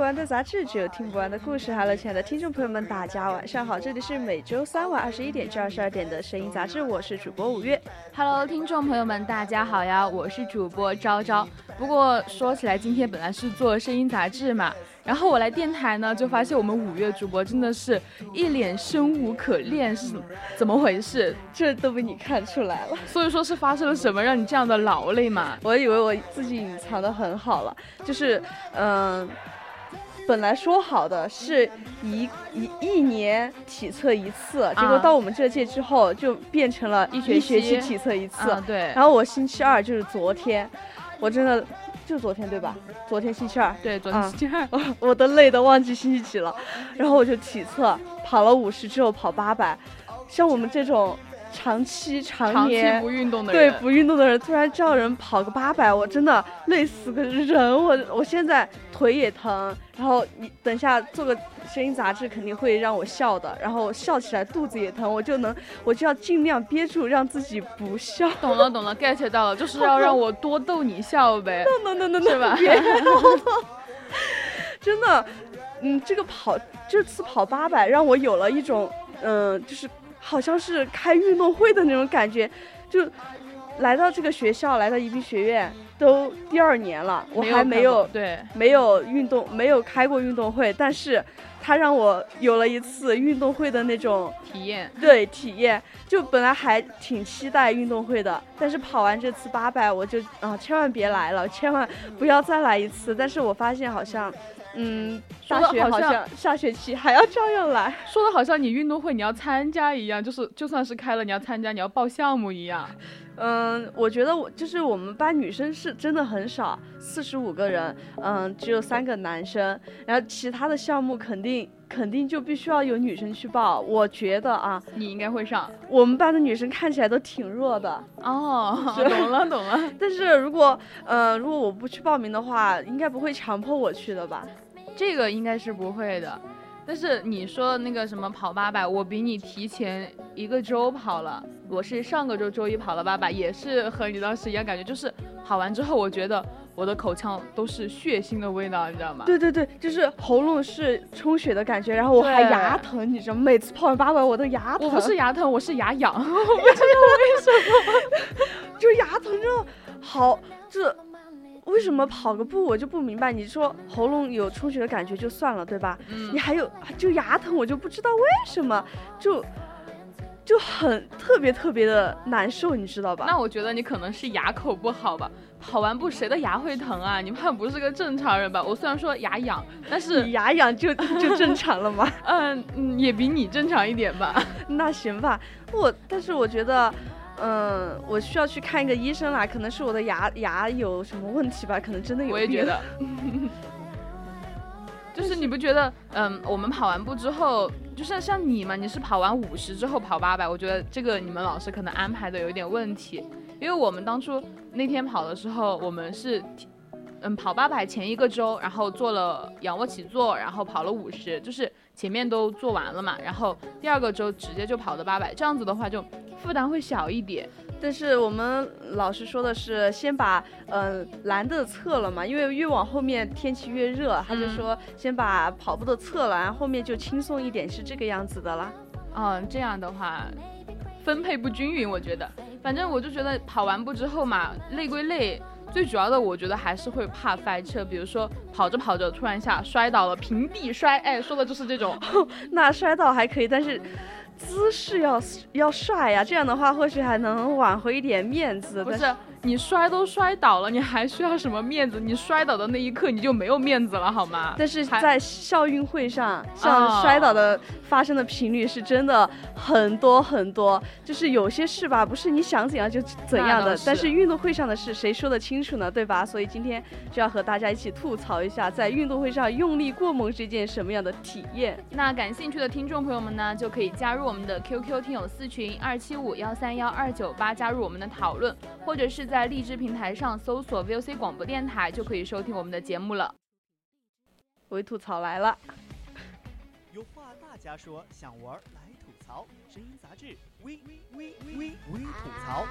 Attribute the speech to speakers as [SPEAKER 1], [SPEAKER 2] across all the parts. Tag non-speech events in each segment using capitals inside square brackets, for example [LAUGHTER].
[SPEAKER 1] 不完的杂志，只有听不完的故事。Hello，亲爱的听众朋友们，大家晚上好，这里是每周三晚二十一点至二十二点的声音杂志，我是主播五月。
[SPEAKER 2] Hello，听众朋友们，大家好呀，我是主播昭昭。不过说起来，今天本来是做声音杂志嘛，然后我来电台呢，就发现我们五月主播真的是一脸生无可恋，是怎么回事？
[SPEAKER 1] 这都被你看出来了。
[SPEAKER 2] 所以说是发生了什么让你这样的劳累嘛？
[SPEAKER 1] 我以为我自己隐藏的很好了，就是嗯。本来说好的是一一一年体测一次，结果到我们这届之后就变成了一学
[SPEAKER 2] 期
[SPEAKER 1] 体测一次。
[SPEAKER 2] 对。
[SPEAKER 1] 然后我星期二就是昨天，我真的就昨天对吧？昨天星期二。
[SPEAKER 2] 对，昨天星期二。[LAUGHS]
[SPEAKER 1] 我都累得忘记星期几了。然后我就体测跑了五十之后跑八百，像我们这种。长期常年
[SPEAKER 2] 不运动的
[SPEAKER 1] 人，对不运动的人，突然叫人跑个八百，我真的累死个人。我我现在腿也疼，然后你等下做个声音杂志肯定会让我笑的，然后笑起来肚子也疼，我就能我就要尽量憋住，让自己不笑。
[SPEAKER 2] 懂了懂了，get 到了，就是要让我多逗你笑呗。[LAUGHS]
[SPEAKER 1] no no no no，，
[SPEAKER 2] 是吧？[LAUGHS]
[SPEAKER 1] 真的，嗯，这个跑这次跑八百让我有了一种嗯，就是。好像是开运动会的那种感觉，就来到这个学校，来到宜宾学院都第二年了，我还没
[SPEAKER 2] 有对
[SPEAKER 1] 没有运动，没有开过运动会，但是他让我有了一次运动会的那种
[SPEAKER 2] 体验，
[SPEAKER 1] 对体验，就本来还挺期待运动会的，但是跑完这次八百，我就啊千万别来了，千万不要再来一次，但是我发现好像。嗯，大学好像下学期还要照样来，
[SPEAKER 2] 说的好像你运动会你要参加一样，就是就算是开了你要参加，你要报项目一样。
[SPEAKER 1] 嗯，我觉得我就是我们班女生是真的很少，四十五个人，嗯，只有三个男生，然后其他的项目肯定肯定就必须要有女生去报。我觉得啊，
[SPEAKER 2] 你应该会上。
[SPEAKER 1] 我们班的女生看起来都挺弱的。[LAUGHS]
[SPEAKER 2] 哦，懂了懂了。[LAUGHS]
[SPEAKER 1] 但是如果呃如果我不去报名的话，应该不会强迫我去的吧？
[SPEAKER 2] 这个应该是不会的，但是你说那个什么跑八百，我比你提前一个周跑了，我是上个周周一跑了八百，也是和你当时一样感觉，就是跑完之后，我觉得我的口腔都是血腥的味道，你知道吗？
[SPEAKER 1] 对对对，就是喉咙是充血的感觉，然后我还牙疼，你知道吗？每次跑完八百，我都牙疼。
[SPEAKER 2] 我不是牙疼，我是牙痒，我不知道为什么，[LAUGHS]
[SPEAKER 1] 就牙疼，真的好这。为什么跑个步我就不明白？你说喉咙有充血的感觉就算了，对吧？
[SPEAKER 2] 嗯。
[SPEAKER 1] 你还有就牙疼，我就不知道为什么就就很特别特别的难受，你知道吧？
[SPEAKER 2] 那我觉得你可能是牙口不好吧。跑完步谁的牙会疼啊？你怕不是个正常人吧？我虽然说牙痒，但是
[SPEAKER 1] 你牙痒就就正常了吗？[LAUGHS]
[SPEAKER 2] 嗯，也比你正常一点吧。
[SPEAKER 1] 那行吧，我但是我觉得。嗯，我需要去看一个医生啦，可能是我的牙牙有什么问题吧，可能真的有。
[SPEAKER 2] 我也觉得，[LAUGHS] 就是你不觉得，嗯，我们跑完步之后，就像像你嘛，你是跑完五十之后跑八百，我觉得这个你们老师可能安排的有点问题，因为我们当初那天跑的时候，我们是。嗯，跑八百前一个周，然后做了仰卧起坐，然后跑了五十，就是前面都做完了嘛。然后第二个周直接就跑的八百，这样子的话就负担会小一点。
[SPEAKER 1] 但是我们老师说的是先把嗯蓝的测了嘛，因为越往后面天气越热，他就说先把跑步的测了，然后后面就轻松一点，是这个样子的啦。
[SPEAKER 2] 嗯，这样的话分配不均匀，我觉得。反正我就觉得跑完步之后嘛，累归累。最主要的，我觉得还是会怕翻车，比如说跑着跑着突然一下摔倒了，平地摔，哎，说的就是这种。[LAUGHS]
[SPEAKER 1] 那摔倒还可以，但是姿势要要帅呀，这样的话或许还能挽回一点面子。
[SPEAKER 2] 不是。你摔都摔倒了，你还需要什么面子？你摔倒的那一刻你就没有面子了，好吗？
[SPEAKER 1] 但是在校运会上，像摔倒的发生的频率是真的很多很多。就是有些事吧，不是你想怎样就怎样的。但是运动会上的事，谁说得清楚呢？对吧？所以今天就要和大家一起吐槽一下，在运动会上用力过猛是一件什么样的体验。
[SPEAKER 2] 那感兴趣的听众朋友们呢，就可以加入我们的 QQ 听友四群二七五幺三幺二九八，加入我们的讨论，或者是。在荔枝平台上搜索 VOC 广播电台，就可以收听我们的节目了。
[SPEAKER 1] 微吐槽来了，
[SPEAKER 3] 有话大家说，想玩来吐槽，声音杂志微微微微吐槽。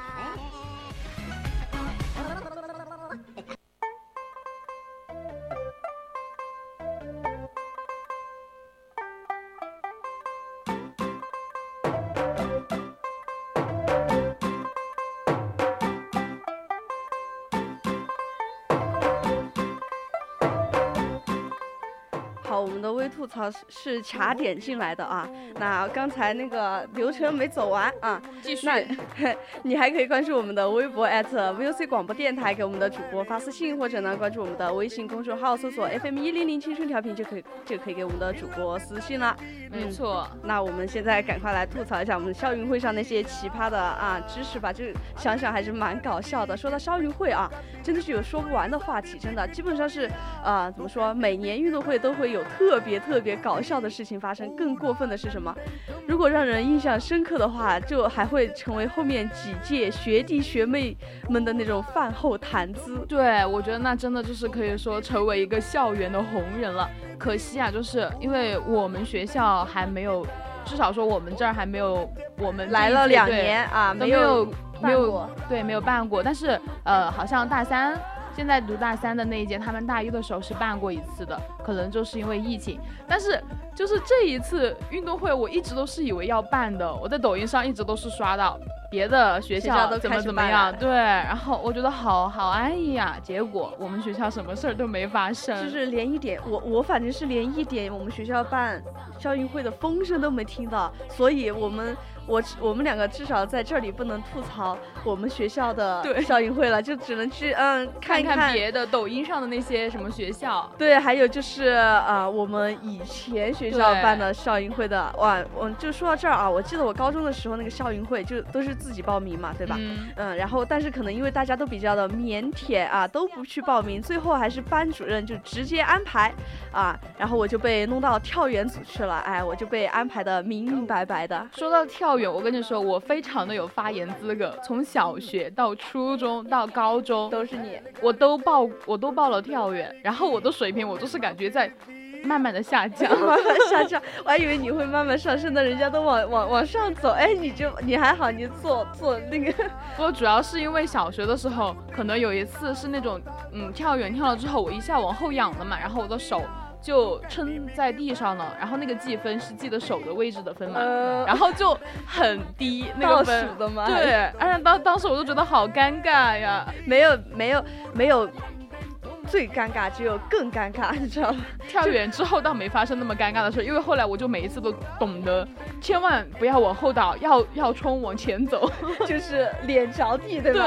[SPEAKER 1] 我们的微吐槽是卡点进来的啊。那刚才那个流程没走完啊，
[SPEAKER 2] 继续。
[SPEAKER 1] 那 [LAUGHS] 你还可以关注我们的微博 @VOC 广播电台，给我们的主播发私信，或者呢关注我们的微信公众号，搜索 FM 一零零青春调频，就可以就可以给我们的主播私信了。
[SPEAKER 2] 没错。
[SPEAKER 1] 那我们现在赶快来吐槽一下我们校运会上那些奇葩的啊知识吧，就想想还是蛮搞笑的。说到校运会啊，真的是有说不完的话题，真的基本上是啊怎么说，每年运动会都会有。特别特别搞笑的事情发生，更过分的是什么？如果让人印象深刻的话，就还会成为后面几届学弟学妹们的那种饭后谈资。
[SPEAKER 2] 对，我觉得那真的就是可以说成为一个校园的红人了。可惜啊，就是因为我们学校还没有，至少说我们这儿还没有，我们
[SPEAKER 1] 来了两年啊，
[SPEAKER 2] 没
[SPEAKER 1] 有
[SPEAKER 2] 没有对没有办过，但是呃，好像大三。现在读大三的那一届，他们大一的时候是办过一次的，可能就是因为疫情。但是就是这一次运动会，我一直都是以为要办的。我在抖音上一直都是刷到别的学校怎么怎么样，对。然后我觉得好好安逸呀。结果我们学校什么事儿都没发生，
[SPEAKER 1] 就是连一点我我反正是连一点我们学校办校运会的风声都没听到，所以我们。我我们两个至少在这里不能吐槽我们学校的校运会了，就只能去嗯看
[SPEAKER 2] 一看别的抖音上的那些什么学校。
[SPEAKER 1] 对，还有就是啊，我们以前学校办的校运会的哇，我就说到这儿啊，我记得我高中的时候那个校运会就都是自己报名嘛，对吧？嗯，然后但是可能因为大家都比较的腼腆啊，都不去报名，最后还是班主任就直接安排啊，然后我就被弄到跳远组去了，哎，我就被安排的明明白白的。
[SPEAKER 2] 说到跳。我跟你说，我非常的有发言资格，从小学到初中到高中
[SPEAKER 1] 都是你，
[SPEAKER 2] 我都报我都报了跳远，然后我的水平我都是感觉在慢慢的下降，[LAUGHS]
[SPEAKER 1] 慢慢下降，我还以为你会慢慢上升的，人家都往往往上走，哎，你就你还好，你做做那个，[LAUGHS]
[SPEAKER 2] 不过主要是因为小学的时候，可能有一次是那种嗯跳远跳了之后，我一下往后仰了嘛，然后我的手。就撑在地上了，然后那个计分是记得手的位置的分嘛，然后就很低那个分，对，而且当当时我都觉得好尴尬呀，
[SPEAKER 1] 没有没有没有。最尴尬只有更尴尬，[LAUGHS] 你知道吗？
[SPEAKER 2] 跳远之后倒没发生那么尴尬的事，因为后来我就每一次都懂得，千万不要往后倒，要要冲往前走，[LAUGHS]
[SPEAKER 1] 就是脸着地，对吧？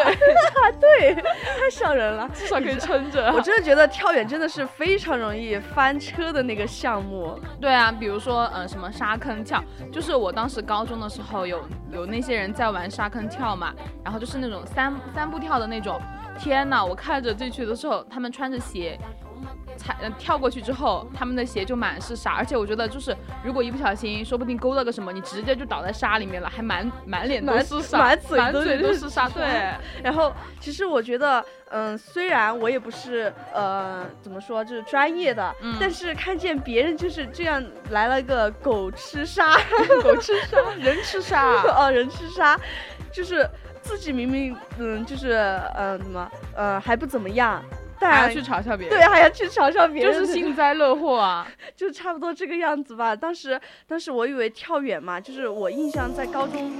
[SPEAKER 2] 对，[LAUGHS]
[SPEAKER 1] 太吓人了，
[SPEAKER 2] 至少可以撑着。
[SPEAKER 1] 我真的觉得跳远真的是非常容易翻车的那个项目。
[SPEAKER 2] 对啊，比如说呃什么沙坑跳，就是我当时高中的时候有有那些人在玩沙坑跳嘛，然后就是那种三三步跳的那种。天呐！我看着这去的时候，他们穿着鞋，踩跳过去之后，他们的鞋就满是沙，而且我觉得就是如果一不小心，说不定勾到个什么，你直接就倒在沙里面了，还满满脸都是沙，
[SPEAKER 1] 满
[SPEAKER 2] 嘴都是沙。对。
[SPEAKER 1] 然后其实我觉得，嗯，虽然我也不是呃怎么说就是专业的，但是看见别人就是这样来了个狗吃沙，
[SPEAKER 2] 狗吃沙，人吃沙，[LAUGHS]
[SPEAKER 1] 哦，人吃沙，就是。自己明明嗯就是嗯怎么嗯还不怎么样，但
[SPEAKER 2] 还要去嘲笑别人，
[SPEAKER 1] 对，还要去嘲笑别
[SPEAKER 2] 人，就是幸灾乐祸啊，[LAUGHS]
[SPEAKER 1] 就差不多这个样子吧。当时当时我以为跳远嘛，就是我印象在高中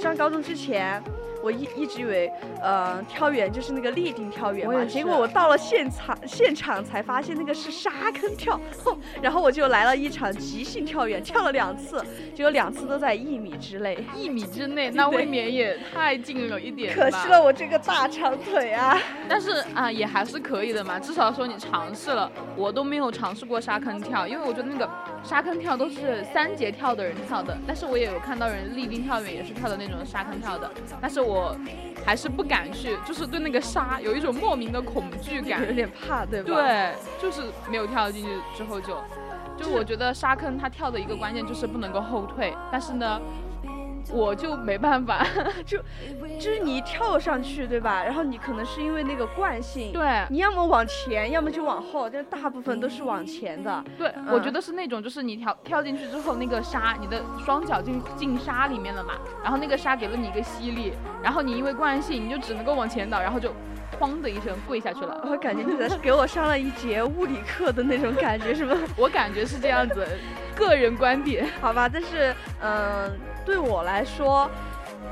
[SPEAKER 1] 上高中之前，我一一直以为，呃，跳远就是那个立定跳远嘛，结果我到了现场现场才发现那个是沙坑跳，哼然后我就来了一场即兴跳远，跳了两次，结果两次都在一米之内。
[SPEAKER 2] 一米之内，那未免也太近了一点
[SPEAKER 1] 可惜了我这个大长腿啊！
[SPEAKER 2] 但是啊，也还是可以的嘛，至少说你尝试了。我都没有尝试过沙坑跳，因为我觉得那个沙坑跳都是三节跳的人跳的，但是我也有看到人立定跳远也是跳的那种沙坑跳的，但是我还是不敢去，就是对那个沙有一种莫名的恐惧感
[SPEAKER 1] 有。点怕，对吧？，
[SPEAKER 2] 对，就是没有跳进去之后就，就我觉得沙坑它跳的一个关键就是不能够后退，但是呢，我就没办法。[LAUGHS]
[SPEAKER 1] 就就是你一跳上去，对吧？然后你可能是因为那个惯性，
[SPEAKER 2] 对
[SPEAKER 1] 你要么往前，要么就往后，但大部分都是往前的。
[SPEAKER 2] 对，我
[SPEAKER 1] 嗯
[SPEAKER 2] 觉得是那种，就是你跳跳进去之后，那个沙，你的双脚进进沙里面了嘛，然后那个沙给了你一个吸力，然后你因为惯性，你就只能够往前倒，然后就哐的一声跪下去了。
[SPEAKER 1] 我感觉你在给我上了一节物理课的那种感觉，是吗？[LAUGHS]
[SPEAKER 2] 我感觉是这样子，个人观点。
[SPEAKER 1] 好吧，但是嗯、对我来说，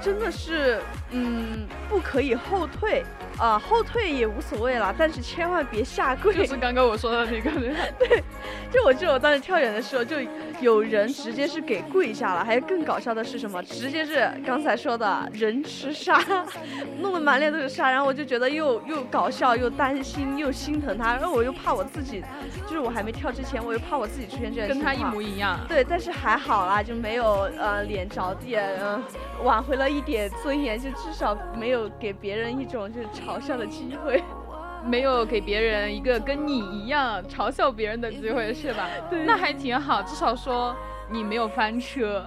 [SPEAKER 1] 真的是嗯不可以后退啊、后退也无所谓啦，但是千万别下跪。[LAUGHS]
[SPEAKER 2] 就是刚刚我说的那个，[LAUGHS] 对
[SPEAKER 1] 就我记得我当时跳远的时候，就有人直接是给跪下了，还有更搞笑的是什么？直接是刚才说的人吃沙，[LAUGHS] 弄得满脸都是沙，然后我就觉得又又搞笑又担心又心疼他，然后我又怕我自己，就是我还没跳之前，我又怕我自己出现这样的
[SPEAKER 2] 跟他一模一样。
[SPEAKER 1] 对，但是还好啦，就没有呃脸着地，嗯、挽回了一点尊严，就至少没有给别人一种就是嘲笑的机会。[LAUGHS]
[SPEAKER 2] 没有给别人一个跟你一样嘲笑别人的机会，是吧？
[SPEAKER 1] 对
[SPEAKER 2] 那还挺好，至少说你没有翻车。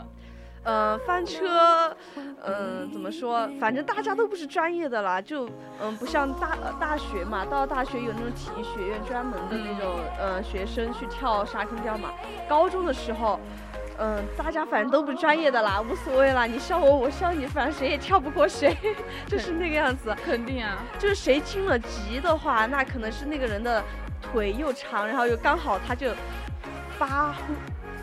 [SPEAKER 1] 呃，翻车，嗯，怎么说？反正大家都不是专业的啦，就嗯，不像大呃大学嘛，到了大学有那种体育学院专门的那种呃学生去跳沙坑跳嘛。高中的时候，嗯，大家反正都不是专业的啦，无所谓啦，你笑我，我笑你，反正谁也跳不过谁，[LAUGHS] 就是那个样子。
[SPEAKER 2] 肯定啊，
[SPEAKER 1] 就是谁进了级的话，那可能是那个人的腿又长，然后又刚好他就发挥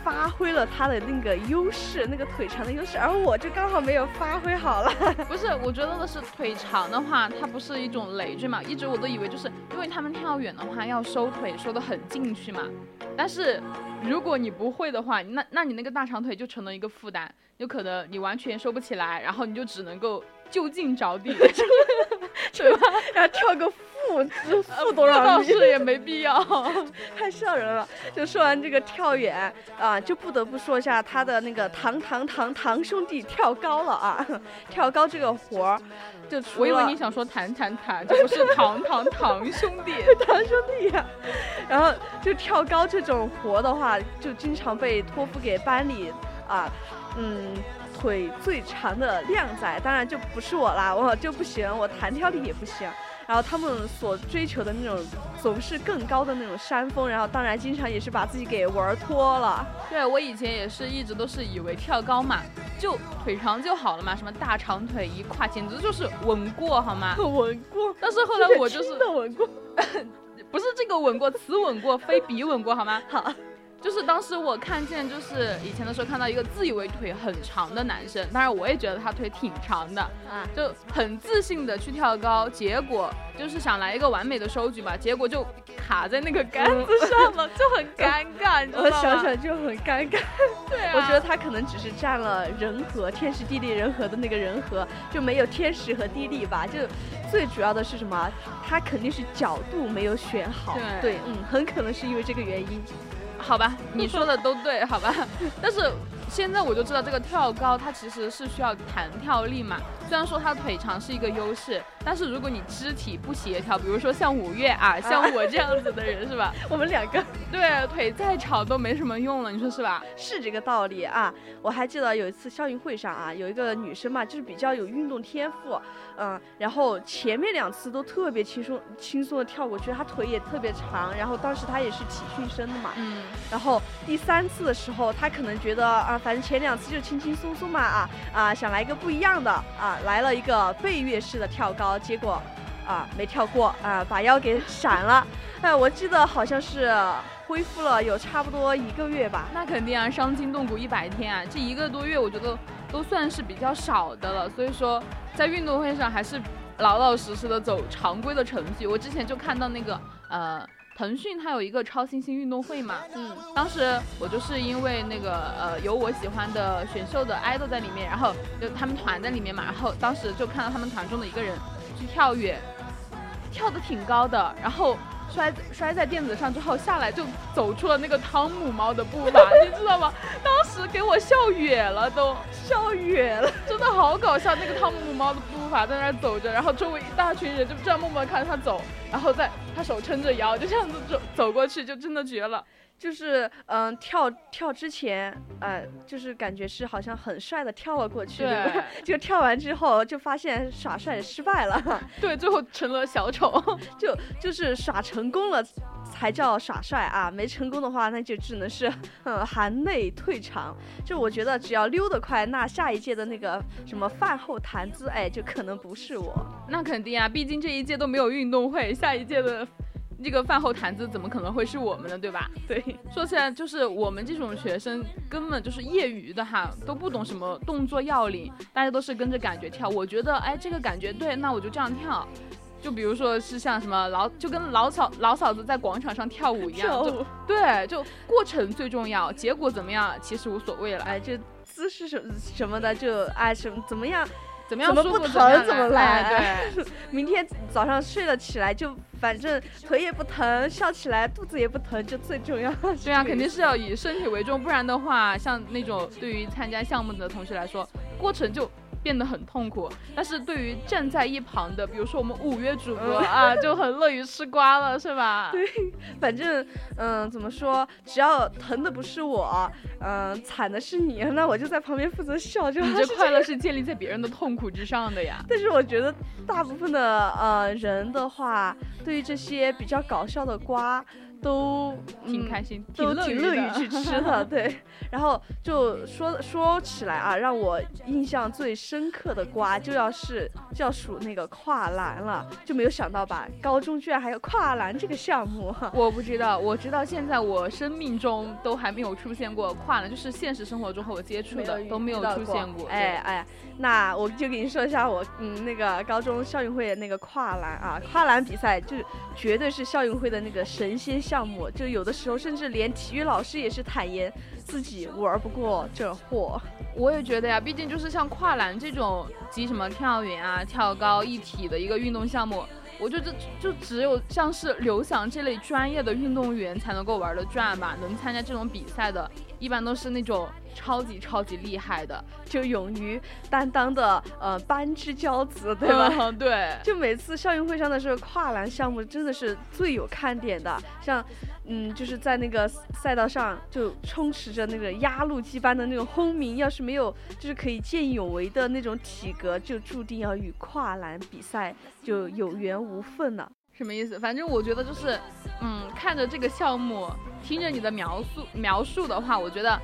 [SPEAKER 1] 发挥了他的那个优势，那个腿长的优势，而我就刚好没有发挥好了。[LAUGHS]
[SPEAKER 2] 不是，我觉得的是腿长的话，它不是一种累赘嘛。一直我都以为就是因为他们跳远的话要收腿收得很进去嘛。但是如果你不会的话，那那你那个大长腿就成了一个负担，有可能你完全收不起来，然后你就只能够就近着地，[LAUGHS] 对吧？
[SPEAKER 1] 然后跳个负之负多少米，
[SPEAKER 2] 倒是也没必要。[LAUGHS]
[SPEAKER 1] 太吓人了。就说完这个跳远啊，就不得不说一下他的那个堂堂堂堂兄弟跳高了啊！[LAUGHS] 跳高这个活儿，就除
[SPEAKER 2] 我以为你想说弹弹弹，这不是堂堂堂兄弟。
[SPEAKER 1] 堂兄弟呀、然后就跳高这种活的话，就经常被托付给班里啊，嗯，腿最长的靓仔，当然就不是我啦，我就不行，我弹跳力也不行。然后他们所追求的那种总是更高的那种山峰，然后当然经常也是把自己给玩脱了。
[SPEAKER 2] 对我以前也是一直都是以为跳高嘛，就腿长就好了嘛，什么大长腿一跨，简直就是稳过好吗？[LAUGHS]
[SPEAKER 1] 稳过，
[SPEAKER 2] 但是后来我就是
[SPEAKER 1] 的稳过。[LAUGHS]
[SPEAKER 2] 不是这个稳过，此稳过非彼稳过好吗？[LAUGHS]
[SPEAKER 1] 好，
[SPEAKER 2] 就是当时我看见，就是以前的时候看到一个自以为腿很长的男生，当然我也觉得他腿挺长的，
[SPEAKER 1] 啊，
[SPEAKER 2] 就很自信的去跳高，结果就是想来一个完美的收举吧，结果就卡在那个杆子上了，就很尴尬，[LAUGHS] 你知道
[SPEAKER 1] 我
[SPEAKER 2] 吗？
[SPEAKER 1] 想想就很尴尬。
[SPEAKER 2] 对啊，
[SPEAKER 1] 我觉得他可能只是占了人和天时地利人和的那个人和，就没有天时和地利吧。就最主要的是什么？他肯定是角度没有选好。
[SPEAKER 2] 对
[SPEAKER 1] 嗯，很可能是因为这个原因。
[SPEAKER 2] 好吧，你说的都对，好吧。但是现在我就知道这个跳高它其实是需要弹跳力嘛。虽然说它腿长是一个优势，但是如果你肢体不协调，比如说像五月啊，像我这样子的人是吧？[LAUGHS]
[SPEAKER 1] 我们两个
[SPEAKER 2] 对，腿再长都没什么用了，你说是吧？
[SPEAKER 1] 是这个道理啊。我还记得有一次校运会上啊，有一个女生嘛，就是比较有运动天赋，嗯，然后前面两次都特别轻松轻松的跳过去，她腿也特别长，然后当时她也是体训生的嘛，
[SPEAKER 2] 嗯，
[SPEAKER 1] 然后第三次的时候，她可能觉得啊，反正前两次就轻轻松松嘛啊啊，想来一个不一样的啊，来了一个背跃式的跳高，结果啊没跳过啊，把腰给 [LAUGHS] 闪了。哎，我记得好像是恢复了有差不多一个月吧。
[SPEAKER 2] 那肯定啊，伤筋动骨一百天啊，这一个多月我觉得都算是比较少的了，所以说在运动会上还是老老实实的走常规的程序。我之前就看到那个呃。腾讯它有一个超新星运动会嘛，[LAUGHS] 嗯，当时我就是因为那个呃有我喜欢的选秀的 idol 在里面，然后就他们团在里面嘛，然后当时就看到他们团中的一个人去跳跃，跳的挺高的，然后。摔摔在垫子上之后下来就走出了那个汤姆猫的步伐，你知道吗？当时给我笑哕了，都
[SPEAKER 1] 笑哕了，
[SPEAKER 2] 真的好搞笑。那个汤姆猫的步伐在那儿走着，然后周围一大群人就这样默默看着他走，然后在他手撑着腰就这样子走走过去，就真的绝了。
[SPEAKER 1] 就是嗯，跳跳之前，呃，就是感觉是好像很帅的跳了过去，[LAUGHS]
[SPEAKER 2] 对，
[SPEAKER 1] 就跳完之后就发现耍帅失败了，[LAUGHS]
[SPEAKER 2] 对，最后成了小丑，
[SPEAKER 1] 就就是耍成功了才叫耍帅啊，没成功的话那就只能是嗯含泪退场。就我觉得只要溜得快，那下一届的那个什么饭后谈资，哎，就可能不是我。
[SPEAKER 2] 那肯定啊，毕竟这一届都没有运动会，下一届的。这个饭后谈资怎么可能会是我们的，对吧？
[SPEAKER 1] 对，
[SPEAKER 2] 说起来就是我们这种学生根本就是业余的哈，都不懂什么动作要领，大家都是跟着感觉跳。我觉得，哎，这个感觉对，那我就这样跳。就比如说是像什么老，就跟老嫂老嫂子在广场上跳舞一样，就对，就过程最重要，结果怎么样其实无所谓了。
[SPEAKER 1] 哎，这姿势什什么的，就哎什么怎么样。
[SPEAKER 2] 怎么样？
[SPEAKER 1] 不疼怎么
[SPEAKER 2] 来？
[SPEAKER 1] 对，[LAUGHS] 明天早上睡了起来就反正腿也不疼，笑起来肚子也不疼，就最重要。
[SPEAKER 2] 对啊，肯定是要以身体为重，不然的话，像那种对于参加项目的同学来说，过程就。变得很痛苦，但是对于站在一旁的，比如说我们五月主播啊，就很乐于吃瓜了，是吧？
[SPEAKER 1] 对，反正嗯，怎么说，只要疼的不是我，嗯，惨的是你，那我就在旁边负责笑，就
[SPEAKER 2] 你这快乐是建立在别人的痛苦之上的呀。
[SPEAKER 1] 但是我觉得大部分的呃人的话，对于这些比较搞笑的瓜。都
[SPEAKER 2] 挺开心，
[SPEAKER 1] 都挺乐
[SPEAKER 2] 于
[SPEAKER 1] 去吃的，[LAUGHS] 对。然后就说说起来啊，让我印象最深刻的瓜，就要是就要数那个跨栏了，就没有想到吧，高中居然还有跨栏这个项目。
[SPEAKER 2] 我不知道，我直到现在我生命中都还没有出现过跨栏，就是现实生活中和我接触的都没有出现过。
[SPEAKER 1] 哎哎，那我就给你说一下我嗯那个高中校运会的那个跨栏啊，跨栏比赛就绝对是校运会的那个神仙。项目就有的时候，甚至连体育老师也是坦言自己玩不过这货。
[SPEAKER 2] 我也觉得呀，毕竟就是像跨栏这种集什么跳远啊、跳高一体的一个运动项目，我觉得就只有像是刘翔这类专业的运动员才能够玩得转吧，能参加这种比赛的，一般都是那种。超级超级厉害的，
[SPEAKER 1] 就勇于担当的呃班之骄子，[LAUGHS] 对吧？
[SPEAKER 2] 对，[LAUGHS]
[SPEAKER 1] 就每次校运会上的时候，跨栏项目真的是最有看点的。像，嗯，就是在那个赛道上就充斥着那个压路机般的那种轰鸣，要是没有就是可以见义勇为的那种体格，就注定要与跨栏比赛就有缘无分了。
[SPEAKER 2] 什么意思？反正我觉得就是，嗯，看着这个项目，听着你的描述描述的话，我觉得。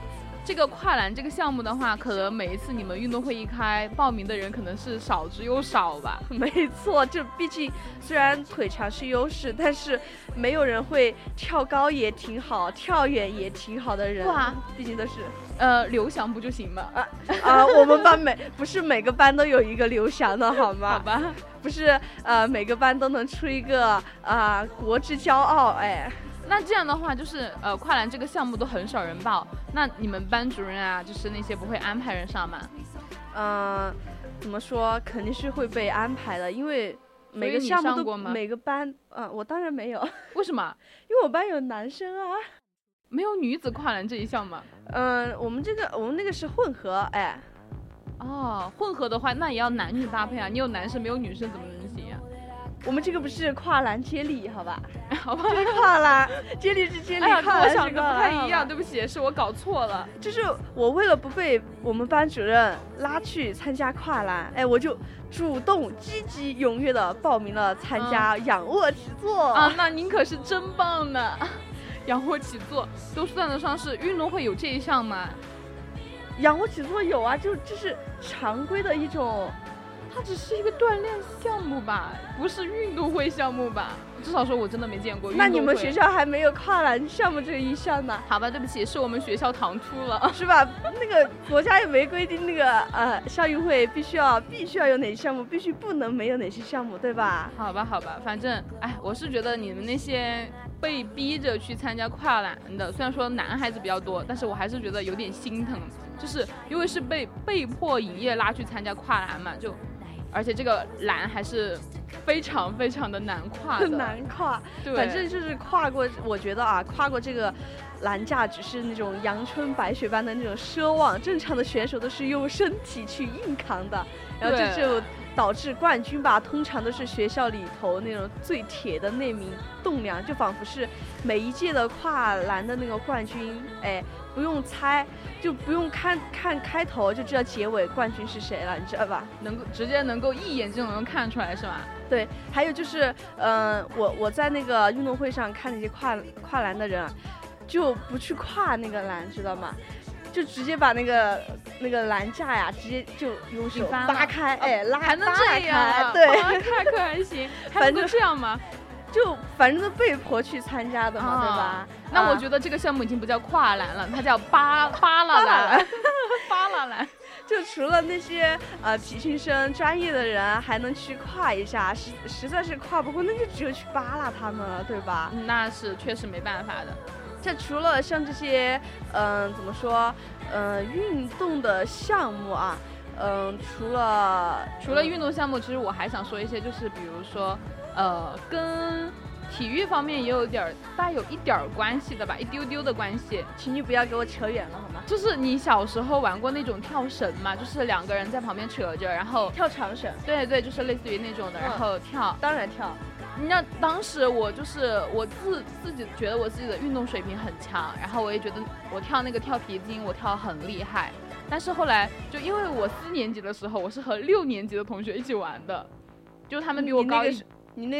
[SPEAKER 2] 这个跨栏这个项目的话，可能每一次你们运动会一开，报名的人可能是少之又少吧。[LAUGHS]
[SPEAKER 1] 没错，就毕竟虽然腿长是优势，但是没有人会跳高也挺好，跳远也挺好的人。
[SPEAKER 2] 哇，
[SPEAKER 1] 毕竟都是，
[SPEAKER 2] 呃，刘翔不就行吗？
[SPEAKER 1] 啊啊，我们班每不是每个班都有一个刘翔的好吗？
[SPEAKER 2] 好吧，
[SPEAKER 1] 不是呃每个班都能出一个啊国之骄傲哎。
[SPEAKER 2] 那这样的话，就是呃，跨栏这个项目都很少人报，那你们班主任啊，就是那些不会安排人上吗？
[SPEAKER 1] 嗯，怎么说，肯定是会被安排的，因为每个项目都每个班，嗯，我当然没有。[LAUGHS]
[SPEAKER 2] 为什么？
[SPEAKER 1] 因为我班有男生啊。
[SPEAKER 2] 没有女子跨栏这一项吗？
[SPEAKER 1] 嗯，我们这个我们那个是混合，哎。
[SPEAKER 2] 哦，混合的话，那也要男女搭配啊，你有男生没有女生怎么？
[SPEAKER 1] 我们这个不是跨栏接力，好吧？[LAUGHS]
[SPEAKER 2] 好吧，
[SPEAKER 1] 是跨栏接力是接力，跨栏
[SPEAKER 2] 是跨栏。不太一样，对不起，是我搞错了。
[SPEAKER 1] 就是我为了不被我们班主任拉去参加跨栏，哎，我就主动积极踊跃的报名了参加仰卧起坐
[SPEAKER 2] 啊！那您可是真棒呢！[LAUGHS] 仰卧起坐都算得上是运动会有这一项吗？
[SPEAKER 1] 仰卧起坐有啊，就这是常规的一种。
[SPEAKER 2] 它只是一个锻炼项目吧，不是运动会项目吧？至少说我真的没见过。
[SPEAKER 1] 那你们学校还没有跨栏项目这一项呢？
[SPEAKER 2] 好吧，对不起，是我们学校唐突了，[LAUGHS]
[SPEAKER 1] 是吧？那个国家也没规定那个呃校运会必须要必须要有哪些项目，必须不能没有哪些项目，对吧？
[SPEAKER 2] 好吧，好吧，反正哎，我是觉得你们那些被逼着去参加跨栏的，虽然说男孩子比较多，但是我还是觉得有点心疼，就是因为是被被迫营业拉去参加跨栏嘛，就。而且这个栏还是非常非常的难跨的，[LAUGHS]
[SPEAKER 1] 难跨。
[SPEAKER 2] 对，
[SPEAKER 1] 反正就是跨过，我觉得啊，跨过这个栏架只是那种阳春白雪般的那种奢望。正常的选手都是用身体去硬扛的，然后这就导致冠军吧，通常都是学校里头那种最铁的那名栋梁，就仿佛是每一届的跨栏的那个冠军，哎。不用猜，就不用看看开头就知道结尾冠军是谁了，你知道吧？
[SPEAKER 2] 能够直接能够一眼就能看出来是吧？
[SPEAKER 1] 对，还有就是，嗯，我我在那个运动会上看那些跨跨栏的人，就不去跨那个栏，知道吗？就直接把那个那个栏架呀，直接就用手扒开，哎，拉
[SPEAKER 2] 还能这
[SPEAKER 1] 样？对，
[SPEAKER 2] 开可还行，还能这样吗？
[SPEAKER 1] 就反正都被迫去参加的嘛，对吧？
[SPEAKER 2] 那我觉得这个项目已经不叫跨栏了，它叫扒扒拉栏，扒拉栏。[LAUGHS] [LAUGHS]
[SPEAKER 1] 就除了那些呃体训生专业的人还能去跨一下，实实在是跨不过，那就只有去扒拉他们了，对吧？
[SPEAKER 2] 那是确实没办法的。
[SPEAKER 1] 这除了像这些嗯怎么说嗯运动的项目啊，嗯除了
[SPEAKER 2] 除了运动项目，其实我还想说一些，就是比如说。呃，跟体育方面也有点儿，带有一点儿关系的吧，一丢丢的关系，
[SPEAKER 1] 请你不要给我扯远了好吗？
[SPEAKER 2] 就是你小时候玩过那种跳绳嘛，就是两个人在旁边扯着，然后
[SPEAKER 1] 跳长绳。
[SPEAKER 2] 对对，就是类似于那种的，然后跳。
[SPEAKER 1] 当然跳。
[SPEAKER 2] 你知道当时我就是我自自己觉得我自己的运动水平很强，然后我也觉得我跳那个跳皮筋我跳很厉害，但是后来就因为我四年级的时候我是和六年级的同学一起玩的，就他们比我高一。
[SPEAKER 1] 你那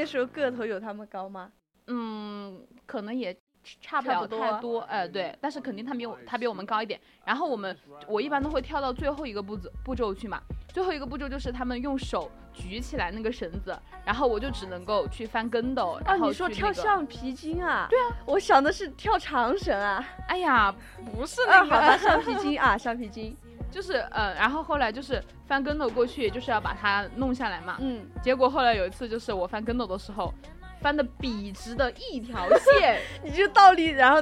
[SPEAKER 1] 时候个头有他们高吗？
[SPEAKER 2] 嗯，可能也差不了太多。哎，对，但是肯定他比我他比我们高一点。然后我们我一般都会跳到最后一个步骤步骤去嘛。最后一个步骤就是他们用手举起来那个绳子，然后我就只能够去翻跟斗。
[SPEAKER 1] 啊，你说跳橡皮筋啊？
[SPEAKER 2] 对啊，
[SPEAKER 1] 我想的是跳长绳啊。
[SPEAKER 2] 哎呀，不是那个，
[SPEAKER 1] 好吧，橡皮筋啊，橡皮筋。
[SPEAKER 2] 就是呃，然后后来就是翻跟头过去，就是要把它弄下来嘛。
[SPEAKER 1] 嗯。
[SPEAKER 2] 结果后来有一次，就是我翻跟头的时候，翻的笔直的一条线，[LAUGHS]
[SPEAKER 1] 你就倒立，然后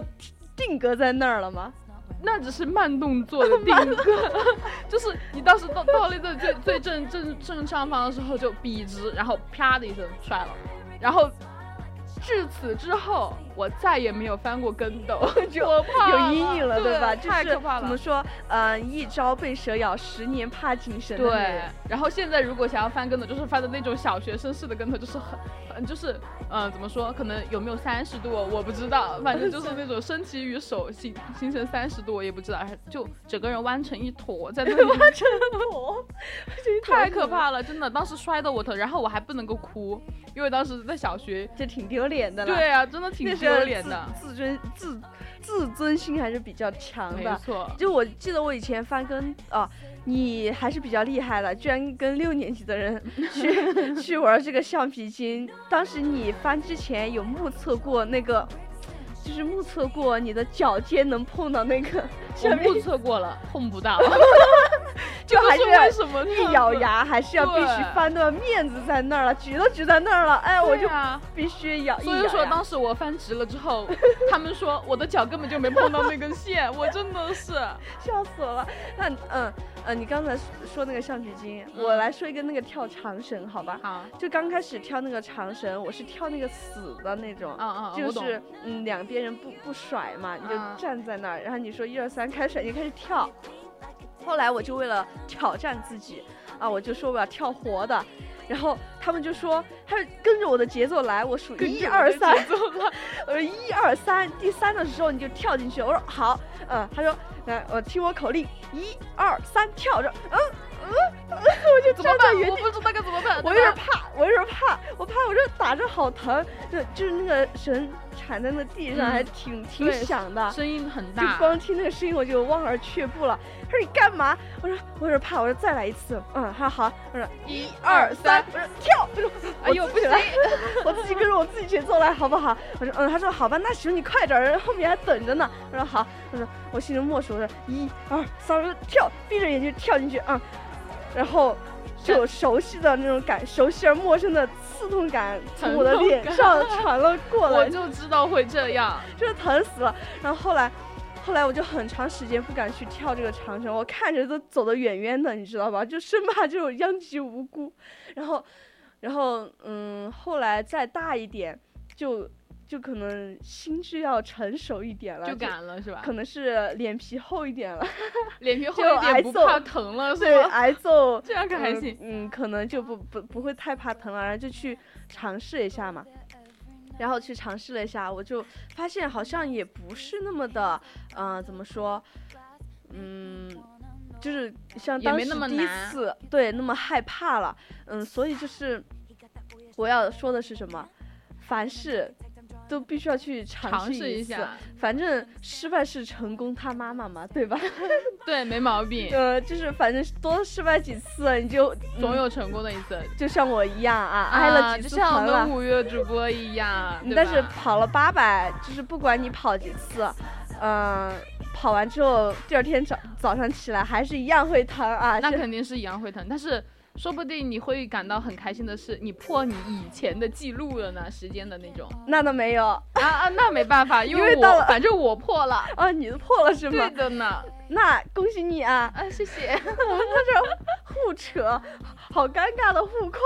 [SPEAKER 1] 定格在那儿了吗？
[SPEAKER 2] 那只是慢动作的定格，[LAUGHS] 就是你当时倒倒立在最最正正正上方的时候就笔直，然后啪的一声摔了，然后。至此之后，我再也没有翻过跟斗，[LAUGHS]
[SPEAKER 1] 就有阴影了，
[SPEAKER 2] 对
[SPEAKER 1] 吧？
[SPEAKER 2] 太可怕了。
[SPEAKER 1] 怎么说？嗯，一朝被蛇咬，十年怕井绳。
[SPEAKER 2] 对。然后现在如果想要翻跟斗，就是翻的那种小学生式的跟头，就是很，很，就是，嗯，怎么说？可能有没有三十度，我不知道。反正就是那种身体与手形形成三十度，我也不知道。就整个人弯成一坨在那里。[LAUGHS]
[SPEAKER 1] 弯成一坨，
[SPEAKER 2] 太可怕了，真的。当时摔得我疼，然后我还不能够哭，因为当时在小学，
[SPEAKER 1] 就挺丢脸。脸的
[SPEAKER 2] 对啊，真的挺丢脸的。
[SPEAKER 1] 自尊自自尊心还是比较强的。
[SPEAKER 2] 没错，
[SPEAKER 1] 就我记得我以前翻跟啊，你还是比较厉害的，居然跟六年级的人 [LAUGHS] 去去玩这个橡皮筋。当时你翻之前有目测过那个，就是目测过你的脚尖能碰到那个。
[SPEAKER 2] 我目测过了，碰不到。[LAUGHS]
[SPEAKER 1] 就还是
[SPEAKER 2] 为什么
[SPEAKER 1] 一咬牙还是要必须翻的，面子在那儿了，举都举在那儿了，哎，我就必须咬。
[SPEAKER 2] 所以说当时我翻直了之后，[LAUGHS] 他们说我的脚根本就没碰到那根线，我真的是 [LAUGHS]
[SPEAKER 1] 笑死了。那嗯嗯，你刚才说那个橡皮筋，我来说一个那个跳长绳，好吧？
[SPEAKER 2] 好。
[SPEAKER 1] 就刚开始跳那个长绳，我是跳那个死的那种，
[SPEAKER 2] 嗯
[SPEAKER 1] 嗯，就是嗯两边人不不甩嘛，你就站在那儿，然后你说一二三开始，你开始跳。后来我就为了挑战自己，啊，我就说我要跳活的，然后他们就说，他就跟着我的节奏来，我数一二三，我说一二三，第三的时候你就跳进去，我说好，嗯，他说，来，我听我口令，一二三，跳着，嗯嗯，我就站在原地，
[SPEAKER 2] 我不知道该怎么办，
[SPEAKER 1] 我有点怕，我有点怕，我怕我这打着好疼，就就是那个绳铲在那地上，
[SPEAKER 2] 嗯
[SPEAKER 1] 还挺挺响的。
[SPEAKER 2] 声音很大就，
[SPEAKER 1] 光听那个声音我就望而却步了。他说你干嘛？我说我有点怕，我说再来一次。嗯，他说好。我说一二三，我说跳。我说
[SPEAKER 2] 哎呦不行
[SPEAKER 1] 我自己来，[LAUGHS] 我自己跟着我自己节奏来，好不好？我说嗯，他说好吧，那行你快点儿，人后面还等着呢。我说好，我说我心中默数，我说一二三，我说跳，闭着眼睛跳进去，嗯，然后。就有熟悉的那种感，熟悉而陌生的刺痛感从我的脸上传了过来，
[SPEAKER 2] 我就知道会这样。[LAUGHS]
[SPEAKER 1] 就是疼死了。然后后来，后来我就很长时间不敢去跳这个长绳，我看着都走得远远的，你知道吧？[LAUGHS] 就生怕这种殃及无辜。然后，然后，嗯，后来再大一点，就就可能心智要成熟一点了，
[SPEAKER 2] 就敢了是吧？
[SPEAKER 1] 可能是脸皮厚一点了，[LAUGHS]
[SPEAKER 2] 脸皮厚
[SPEAKER 1] 就
[SPEAKER 2] 一点不
[SPEAKER 1] 挨揍
[SPEAKER 2] 怕疼了是
[SPEAKER 1] 对，挨揍。[LAUGHS]
[SPEAKER 2] 这样可还
[SPEAKER 1] 嗯
[SPEAKER 2] 行。
[SPEAKER 1] 嗯，可能就不不不会太怕疼了，然后就去尝试一下嘛。然后去尝试了一下，我就发现好像也不是那么的，嗯、怎么说，嗯，就是像当时第一
[SPEAKER 2] 难
[SPEAKER 1] 次对那么害怕了，嗯，所以就是我要说的是什么，凡事都必须要去尝
[SPEAKER 2] 尝
[SPEAKER 1] 试
[SPEAKER 2] 一下，
[SPEAKER 1] 反正失败是成功他妈妈嘛，对吧？[LAUGHS]
[SPEAKER 2] 对，没毛病，
[SPEAKER 1] 呃，就是反正多失败几次，你就嗯
[SPEAKER 2] 总有成功的一次。
[SPEAKER 1] 就像我一样啊，挨了
[SPEAKER 2] 啊，
[SPEAKER 1] 几
[SPEAKER 2] 就像我
[SPEAKER 1] 次疼了
[SPEAKER 2] 们。五月主播一样，
[SPEAKER 1] 但是跑了八百，就是不管你跑几次，嗯、跑完之后第二天早早上起来还是一样会疼啊。
[SPEAKER 2] 那肯定是一样会疼，但是说不定你会感到很开心的是，你破你以前的记录了呢，时间的那种。
[SPEAKER 1] 那倒没有
[SPEAKER 2] 啊啊，那没办法，因
[SPEAKER 1] 为到了
[SPEAKER 2] 反正我破了。
[SPEAKER 1] 啊，你都破了是吗
[SPEAKER 2] 对
[SPEAKER 1] 吗？
[SPEAKER 2] 的呢，
[SPEAKER 1] 那恭喜你啊！
[SPEAKER 2] 啊，谢谢。[LAUGHS]
[SPEAKER 1] 我们在这儿互扯，好尴尬的互夸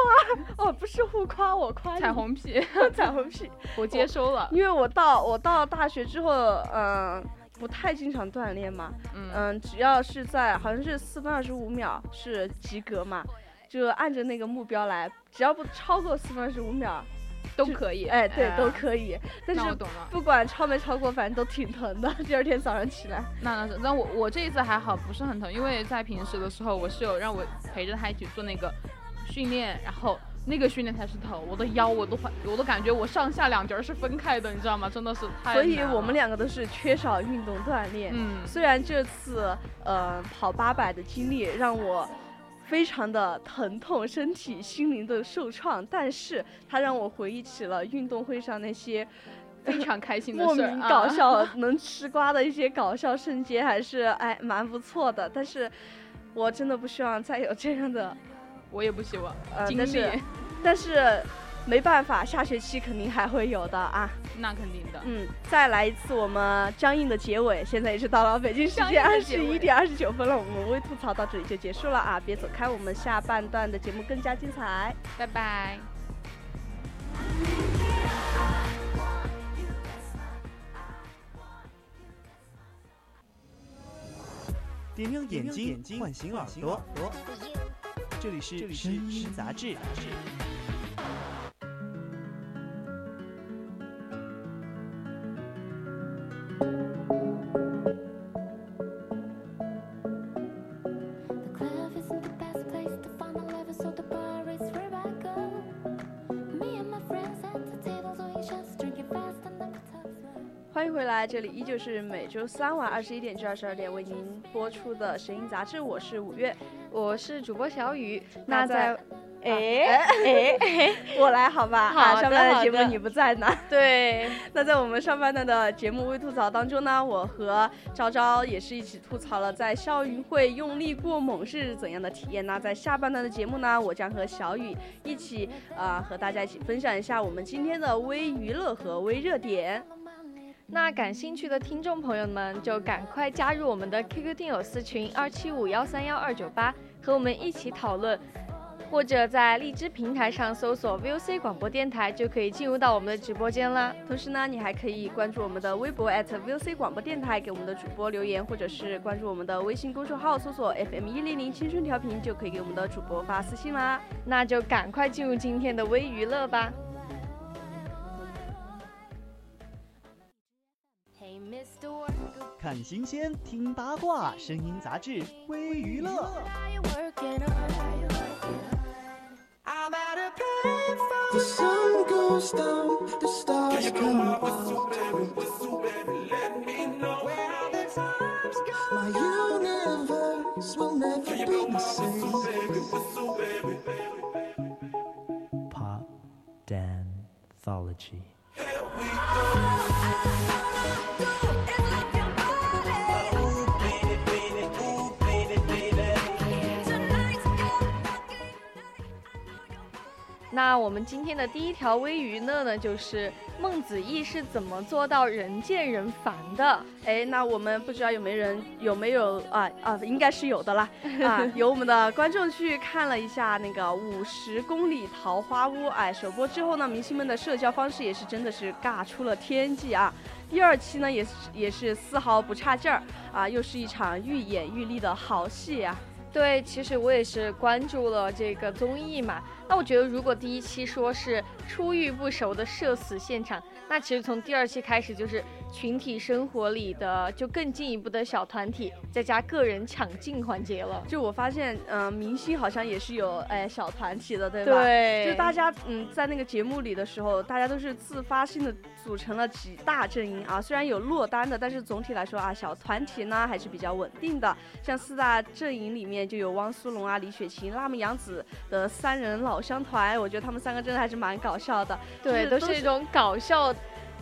[SPEAKER 1] 哦，不是互夸，我夸你
[SPEAKER 2] 彩虹屁，[LAUGHS]
[SPEAKER 1] 彩虹屁。[LAUGHS]
[SPEAKER 2] 我接收了。
[SPEAKER 1] 因为我到我到大学之后，嗯、不太经常锻炼嘛，
[SPEAKER 2] 嗯，
[SPEAKER 1] 嗯，只要是在好像是四分二十五秒是及格嘛，就按着那个目标来，只要不超过四分二十五秒，
[SPEAKER 2] 都可以。
[SPEAKER 1] 哎，对，都。可以。但是。不管超没超过，反正都挺疼的。第二天早上起来，
[SPEAKER 2] 那那，那我我这一次还好，不是很疼，因为在平时的时候，我室友让我陪着他一起做那个训练，然后那个训练才是疼，我的腰我都快我都感觉我上下两节是分开的，你知道吗？真的是太
[SPEAKER 1] 所以我们两个都是缺少运动锻炼。
[SPEAKER 2] 嗯，
[SPEAKER 1] 虽然这次呃跑八百的经历让我非常的疼痛，身体心灵的受创，但是它让我回忆起了运动会上那些 [LAUGHS]
[SPEAKER 2] 非常开心的
[SPEAKER 1] 莫名搞
[SPEAKER 2] 啊 [LAUGHS]
[SPEAKER 1] 笑、能吃瓜的一些搞笑瞬间，还是哎蛮不错的。但是我真的不希望再有这样的
[SPEAKER 2] 我也不希望
[SPEAKER 1] 呃，
[SPEAKER 2] 经历
[SPEAKER 1] 但是，[LAUGHS] 但是没办法，下学期肯定还会有的啊。
[SPEAKER 2] 那肯定的。
[SPEAKER 1] 嗯，再来一次我们僵硬的结尾。现在也是到了北京时间二十一点二十九分了，我们微吐槽到这里就结束了啊！别走开，我们下半段的节目更加精彩。
[SPEAKER 2] 拜拜。
[SPEAKER 3] 点亮眼睛，唤醒耳朵。这里是声音杂志。
[SPEAKER 1] 欢迎回来，这里依旧是每周三晚二十一点至二十二点为您播出的声音杂志，我是五月。
[SPEAKER 4] 我是主播小雨。
[SPEAKER 1] 那
[SPEAKER 4] 那在
[SPEAKER 1] 在哎哎哎，[LAUGHS] 我来好吧？
[SPEAKER 4] 好
[SPEAKER 1] 啊，上半段
[SPEAKER 4] 的
[SPEAKER 1] 节目你不在呢。
[SPEAKER 4] 对，[LAUGHS]
[SPEAKER 1] 那在我们上半段的节目微吐槽当中呢，我和昭昭也是一起吐槽了在校运会用力过猛是怎样的体验。那在下半段的节目呢，我将和小雨一起啊、呃和大家一起分享一下我们今天的微娱乐和微热点。
[SPEAKER 4] 那感兴趣的听众朋友们就赶快加入我们的 QQ 听友私群二七五幺三幺二九八，和我们一起讨论。或者在荔枝平台上搜索 VOC 广播电台，就可以进入到我们的直播间啦。
[SPEAKER 1] 同时呢，你还可以关注我们的微博 @VOC 广播电台，给我们的主播留言，或者是关注我们的微信公众号，搜索 FM 一零零青春调频，就可以给我们的主播发私信啦。
[SPEAKER 4] 那就赶快进入今天的微娱乐吧。
[SPEAKER 3] 看新鲜，听八卦，声音杂志微娱乐。
[SPEAKER 5] The sun
[SPEAKER 4] 那我们今天的第一条微娱乐呢，就是孟子义是怎么做到人见人烦的？
[SPEAKER 1] 哎，那我们不知道有没有人有没有啊啊，应该是有的啦 [LAUGHS] 啊！有我们的观众去看了一下那个五十公里桃花坞，哎，首播之后呢，明星们的社交方式也是真的是尬出了天际啊！第二期呢，也是也是丝毫不差劲儿啊，又是一场愈演愈烈的好戏啊！
[SPEAKER 4] 对，其实我也是关注了这个综艺嘛。那我觉得，如果第一期说是初遇不熟的社死现场，那其实从第二期开始就是群体生活里的就更进一步的小团体，再加个人抢镜环节了。
[SPEAKER 1] 就我发现，嗯、明星好像也是有哎小团体的，对吧？
[SPEAKER 4] 对，
[SPEAKER 1] 就大家嗯，在那个节目里的时候，大家都是自发性的组成了几大阵营啊。虽然有落单的，但是总体来说啊，小团体呢还是比较稳定的。像四大阵营里面就有汪苏泷啊、李雪琴、辣目洋子的三人老乡团，我觉得他们三个真的还是蛮搞笑的，
[SPEAKER 4] 对，
[SPEAKER 1] 就是都是
[SPEAKER 4] 一种搞笑，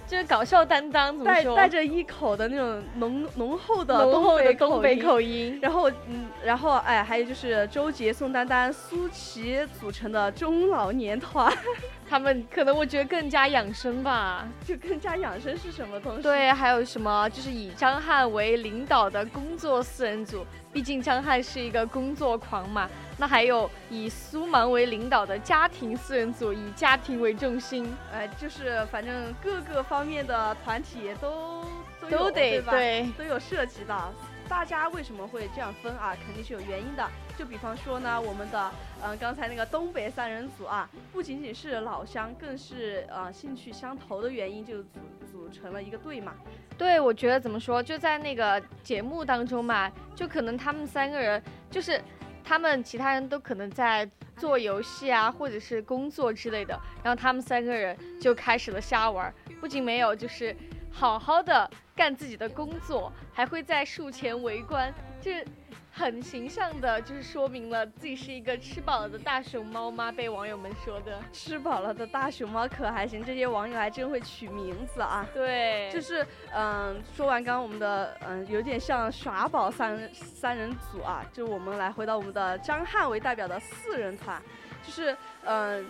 [SPEAKER 4] 就是搞笑担当，怎么
[SPEAKER 1] 带
[SPEAKER 4] 说？
[SPEAKER 1] 带着一口的那种浓浓厚的
[SPEAKER 4] 浓厚的
[SPEAKER 1] 东
[SPEAKER 4] 东北口音。
[SPEAKER 1] 然后，嗯，然后，哎，还有就是周杰、宋丹丹、苏琪组成的中老年团，[LAUGHS]
[SPEAKER 4] 他们可能我觉得更加养生吧。
[SPEAKER 1] 就更加养生是什么东西？
[SPEAKER 4] 对，还有什么就是以张翰为领导的工作四人组，毕竟张翰是一个工作狂嘛。那还有以苏芒为领导的家庭四人组，以家庭为重心，
[SPEAKER 1] 呃，就是反正各个方面的团体都都
[SPEAKER 4] 都得？
[SPEAKER 1] 对都有涉及到。大家为什么会这样分啊？肯定是有原因的。就比方说呢，我们的嗯、刚才那个东北三人组啊，不仅仅是老乡，更是呃兴趣相投的原因，就组组成了一个队嘛。
[SPEAKER 4] 对，我觉得怎么说，就在那个节目当中嘛，就可能他们三个人，就是他们其他人都可能在做游戏啊，或者是工作之类的，然后他们三个人就开始了瞎玩，不仅没有就是好好的干自己的工作，还会在树前围观，就是很形象的，就是说明了自己是一个吃饱了的大熊猫吗？被网友们说的，
[SPEAKER 1] 吃饱了的大熊猫可还行，这些网友还真会取名字啊。
[SPEAKER 4] 对，
[SPEAKER 1] 就是嗯，说完刚刚我们的嗯，有点像耍宝三三人组啊，就我们来回到我们的张翰为代表的四人团，就是嗯。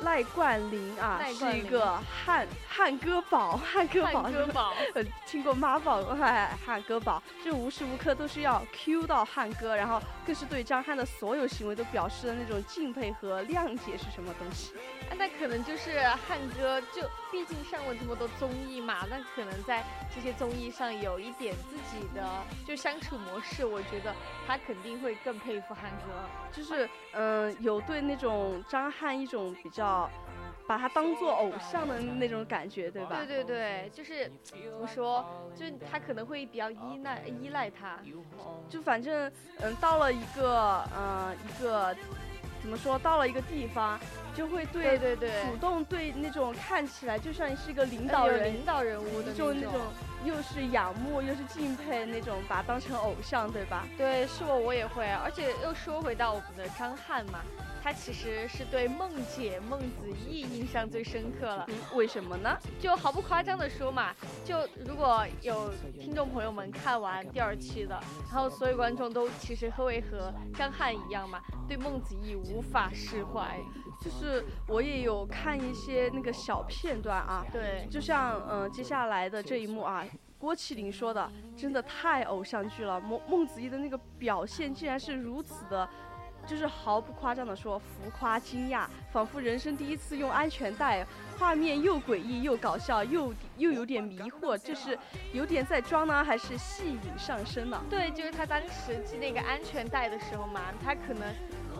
[SPEAKER 1] 赖冠霖啊，是一个汉 [LAUGHS] 汉歌宝，汉歌宝，
[SPEAKER 4] 汉歌宝。
[SPEAKER 1] 呃，听过妈宝 [LAUGHS] 哎汉歌宝，就无时无刻都是要 Q 到汉歌，然后更是对张翰的所有行为都表示了那种敬佩和谅解是什么东西。
[SPEAKER 4] 啊，那可能就是汉哥，就毕竟上过这么多综艺嘛，那可能在这些综艺上有一点自己的就相处模式，我觉得他肯定会更佩服汉哥。
[SPEAKER 1] 就是嗯、有对那种张翰一种比较把他当做偶像的那种感觉，对吧？
[SPEAKER 4] 对对对，就是怎么说，就是他可能会比较依赖依赖他。
[SPEAKER 1] 就反正嗯，到了一个呃一个怎么说，到了一个地方，就会对
[SPEAKER 4] 对对对，
[SPEAKER 1] 主动对那种看起来就像是一个领
[SPEAKER 4] 呃
[SPEAKER 1] 导人
[SPEAKER 4] 领导人物的
[SPEAKER 1] 那种。又是仰慕又是敬佩那种，把他当成偶像，对吧？
[SPEAKER 4] 对，是我我也会，而且又说回到我们的张翰嘛，他其实是对孟姐孟子义印象最深刻了。
[SPEAKER 1] 嗯，为什么呢？
[SPEAKER 4] 就毫不夸张的说嘛，就如果有听众朋友们看完第二期的，然后所有观众都其实会和张翰一样嘛，对孟子义无法释怀。
[SPEAKER 1] 就是我也有看一些那个小片段啊，
[SPEAKER 4] 对，
[SPEAKER 1] 就像嗯、呃接下来的这一幕啊，郭麒麟说的，真的太偶像剧了。孟孟子义的那个表现竟然是如此的，就是毫不夸张的说浮夸惊讶，仿佛人生第一次用安全带，画面又诡异又搞笑，又又有点迷惑，这是有点在装呢，还是戏瘾上身呢？
[SPEAKER 4] 对，就是他当时系那个安全带的时候嘛，他可能。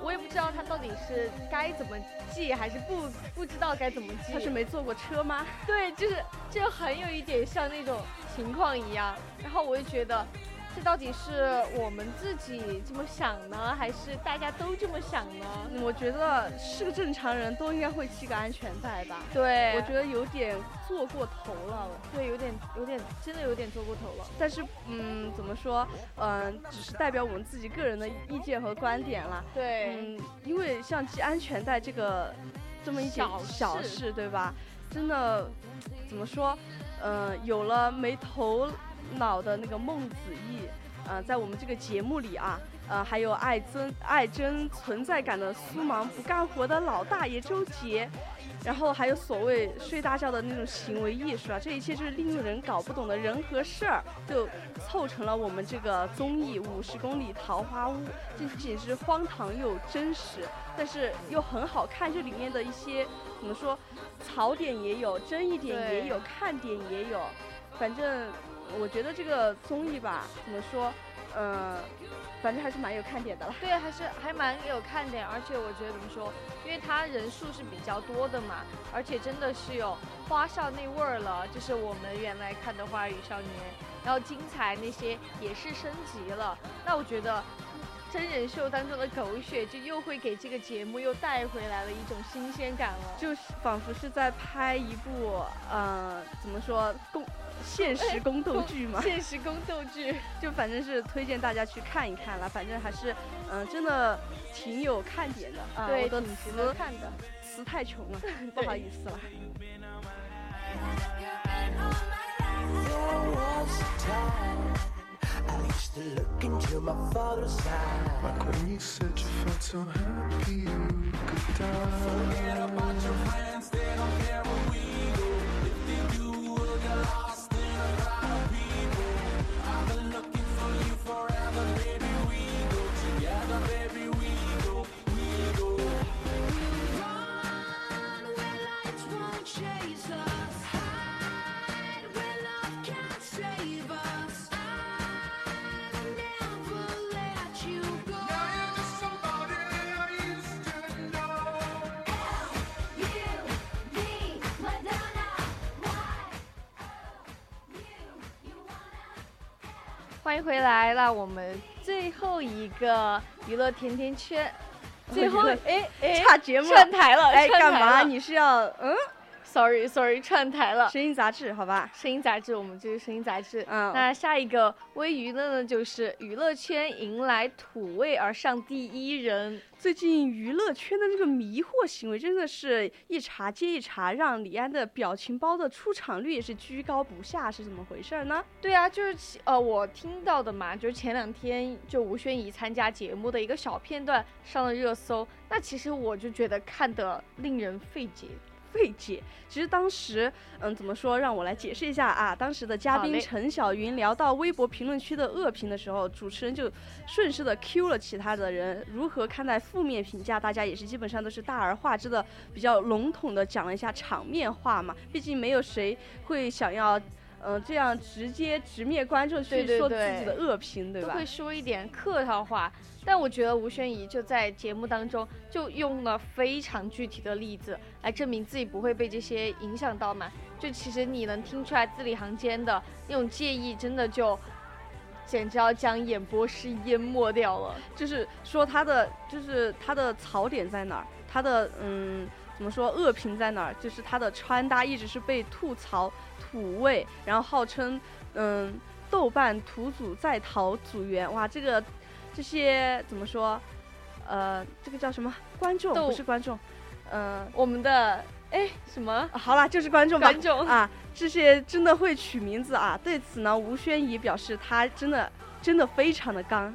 [SPEAKER 4] 我也不知道他到底是该怎么系，还是不不知道该怎么系。
[SPEAKER 1] 他是没坐过车吗？
[SPEAKER 4] 对，就是就很有一点像那种情况一样。然后我就觉得，这到底是我们自己这么想呢，还是大家都这么想呢？
[SPEAKER 1] 我觉得是个正常人都应该会系个安全带吧。
[SPEAKER 4] 对，
[SPEAKER 1] 我觉得有点做过头了。
[SPEAKER 4] 对，有点有点真的有点做过头了。
[SPEAKER 1] 但是嗯，怎么说？嗯，只是代表我们自己个人的意见和观点啦。
[SPEAKER 4] 对，
[SPEAKER 1] 嗯，因为像系安全带这个这么一点
[SPEAKER 4] 小事，
[SPEAKER 1] 对吧？真的怎么说？嗯，有了没头脑的那个孟子义，呃，在我们这个节目里啊，呃，还有爱增爱争存在感的苏芒不干活的老大爷周杰，然后还有所谓睡大觉的那种行为艺术啊，这一切就是令人搞不懂的人和事儿，就凑成了我们这个综艺《五十公里桃花坞》，仅仅是荒唐又真实，但是又很好看，这里面的一些怎么说，槽点也有，争议点也有，看点也有，反正我觉得这个综艺吧，怎么说，呃，反正还是蛮有看点的了。
[SPEAKER 4] 对，还是还蛮有看点，而且我觉得怎么说，因为它人数是比较多的嘛，而且真的是有花少那味儿了，就是我们原来看的《花儿与少年》，然后精彩那些也是升级了。那我觉得真人秀当中的狗血，就又会给这个节目又带回来了一种新鲜感了。
[SPEAKER 1] 就是仿佛是在拍一部，呃，怎么说宫现实宫斗剧嘛，[LAUGHS]
[SPEAKER 4] 现实宫斗剧，[LAUGHS]
[SPEAKER 1] 就反正是推荐大家去看一看了，反正还是，嗯、真的挺有看点的啊。
[SPEAKER 4] 对，
[SPEAKER 1] 我的
[SPEAKER 4] 挺值得
[SPEAKER 1] 词
[SPEAKER 4] 看的。
[SPEAKER 1] 词太穷了，[LAUGHS] 不好意思了。
[SPEAKER 4] 欢迎回来，那我们最后一个娱乐甜甜圈，最后哎哎
[SPEAKER 1] 差节目了
[SPEAKER 4] 串台了，
[SPEAKER 1] 哎，干嘛？你是要嗯？
[SPEAKER 4] ？Sorry Sorry，[LAUGHS] 串台了。
[SPEAKER 1] 声音杂志，好吧？
[SPEAKER 4] 声音杂志，我们就是声音杂志。
[SPEAKER 1] 嗯
[SPEAKER 4] 那下一个微娱乐呢，就是娱乐圈迎来土味而上第一人。
[SPEAKER 1] 最近娱乐圈的这个迷惑行为真的是一茬接一茬，让李安的表情包的出场率也是居高不下，是怎么回事呢？
[SPEAKER 4] 对啊，就是呃，我听到的嘛，就是前两天就吴宣仪参加节目的一个小片段上了热搜。那其实我就觉得看得令人费解。
[SPEAKER 1] 费解。其实当时，嗯，怎么说？让我来解释一下啊。当时的嘉宾陈小云聊到微博评论区的恶评的时候，主持人就顺势的 Q 了其他的人如何看待负面评价，大家也是基本上都是大而化之的，比较笼统的讲了一下场面话嘛。毕竟没有谁会想要。嗯，这样直接直面观众去说自己的恶评，对吧？
[SPEAKER 4] 都会说一点客套话。但我觉得吴宣仪就在节目当中就用了非常具体的例子来证明自己不会被这些影响到嘛。就其实你能听出来字里行间的那种介意，真的就简直要将演播室淹没掉了。
[SPEAKER 1] 就是说他的就是他的槽点在哪儿，他的嗯怎么说恶评在哪儿？就是他的穿搭一直是被吐槽土味，然后号称嗯豆瓣土组在逃组员，哇这个这些怎么说？呃，这个叫什么？观众
[SPEAKER 4] 豆
[SPEAKER 1] 不是观众，呃、
[SPEAKER 4] 我们的哎什么
[SPEAKER 1] 啊好啦，就是观众吧。
[SPEAKER 4] 观众
[SPEAKER 1] 啊，这些真的会取名字啊。对此呢，吴宣仪表示他真的真的非常的刚。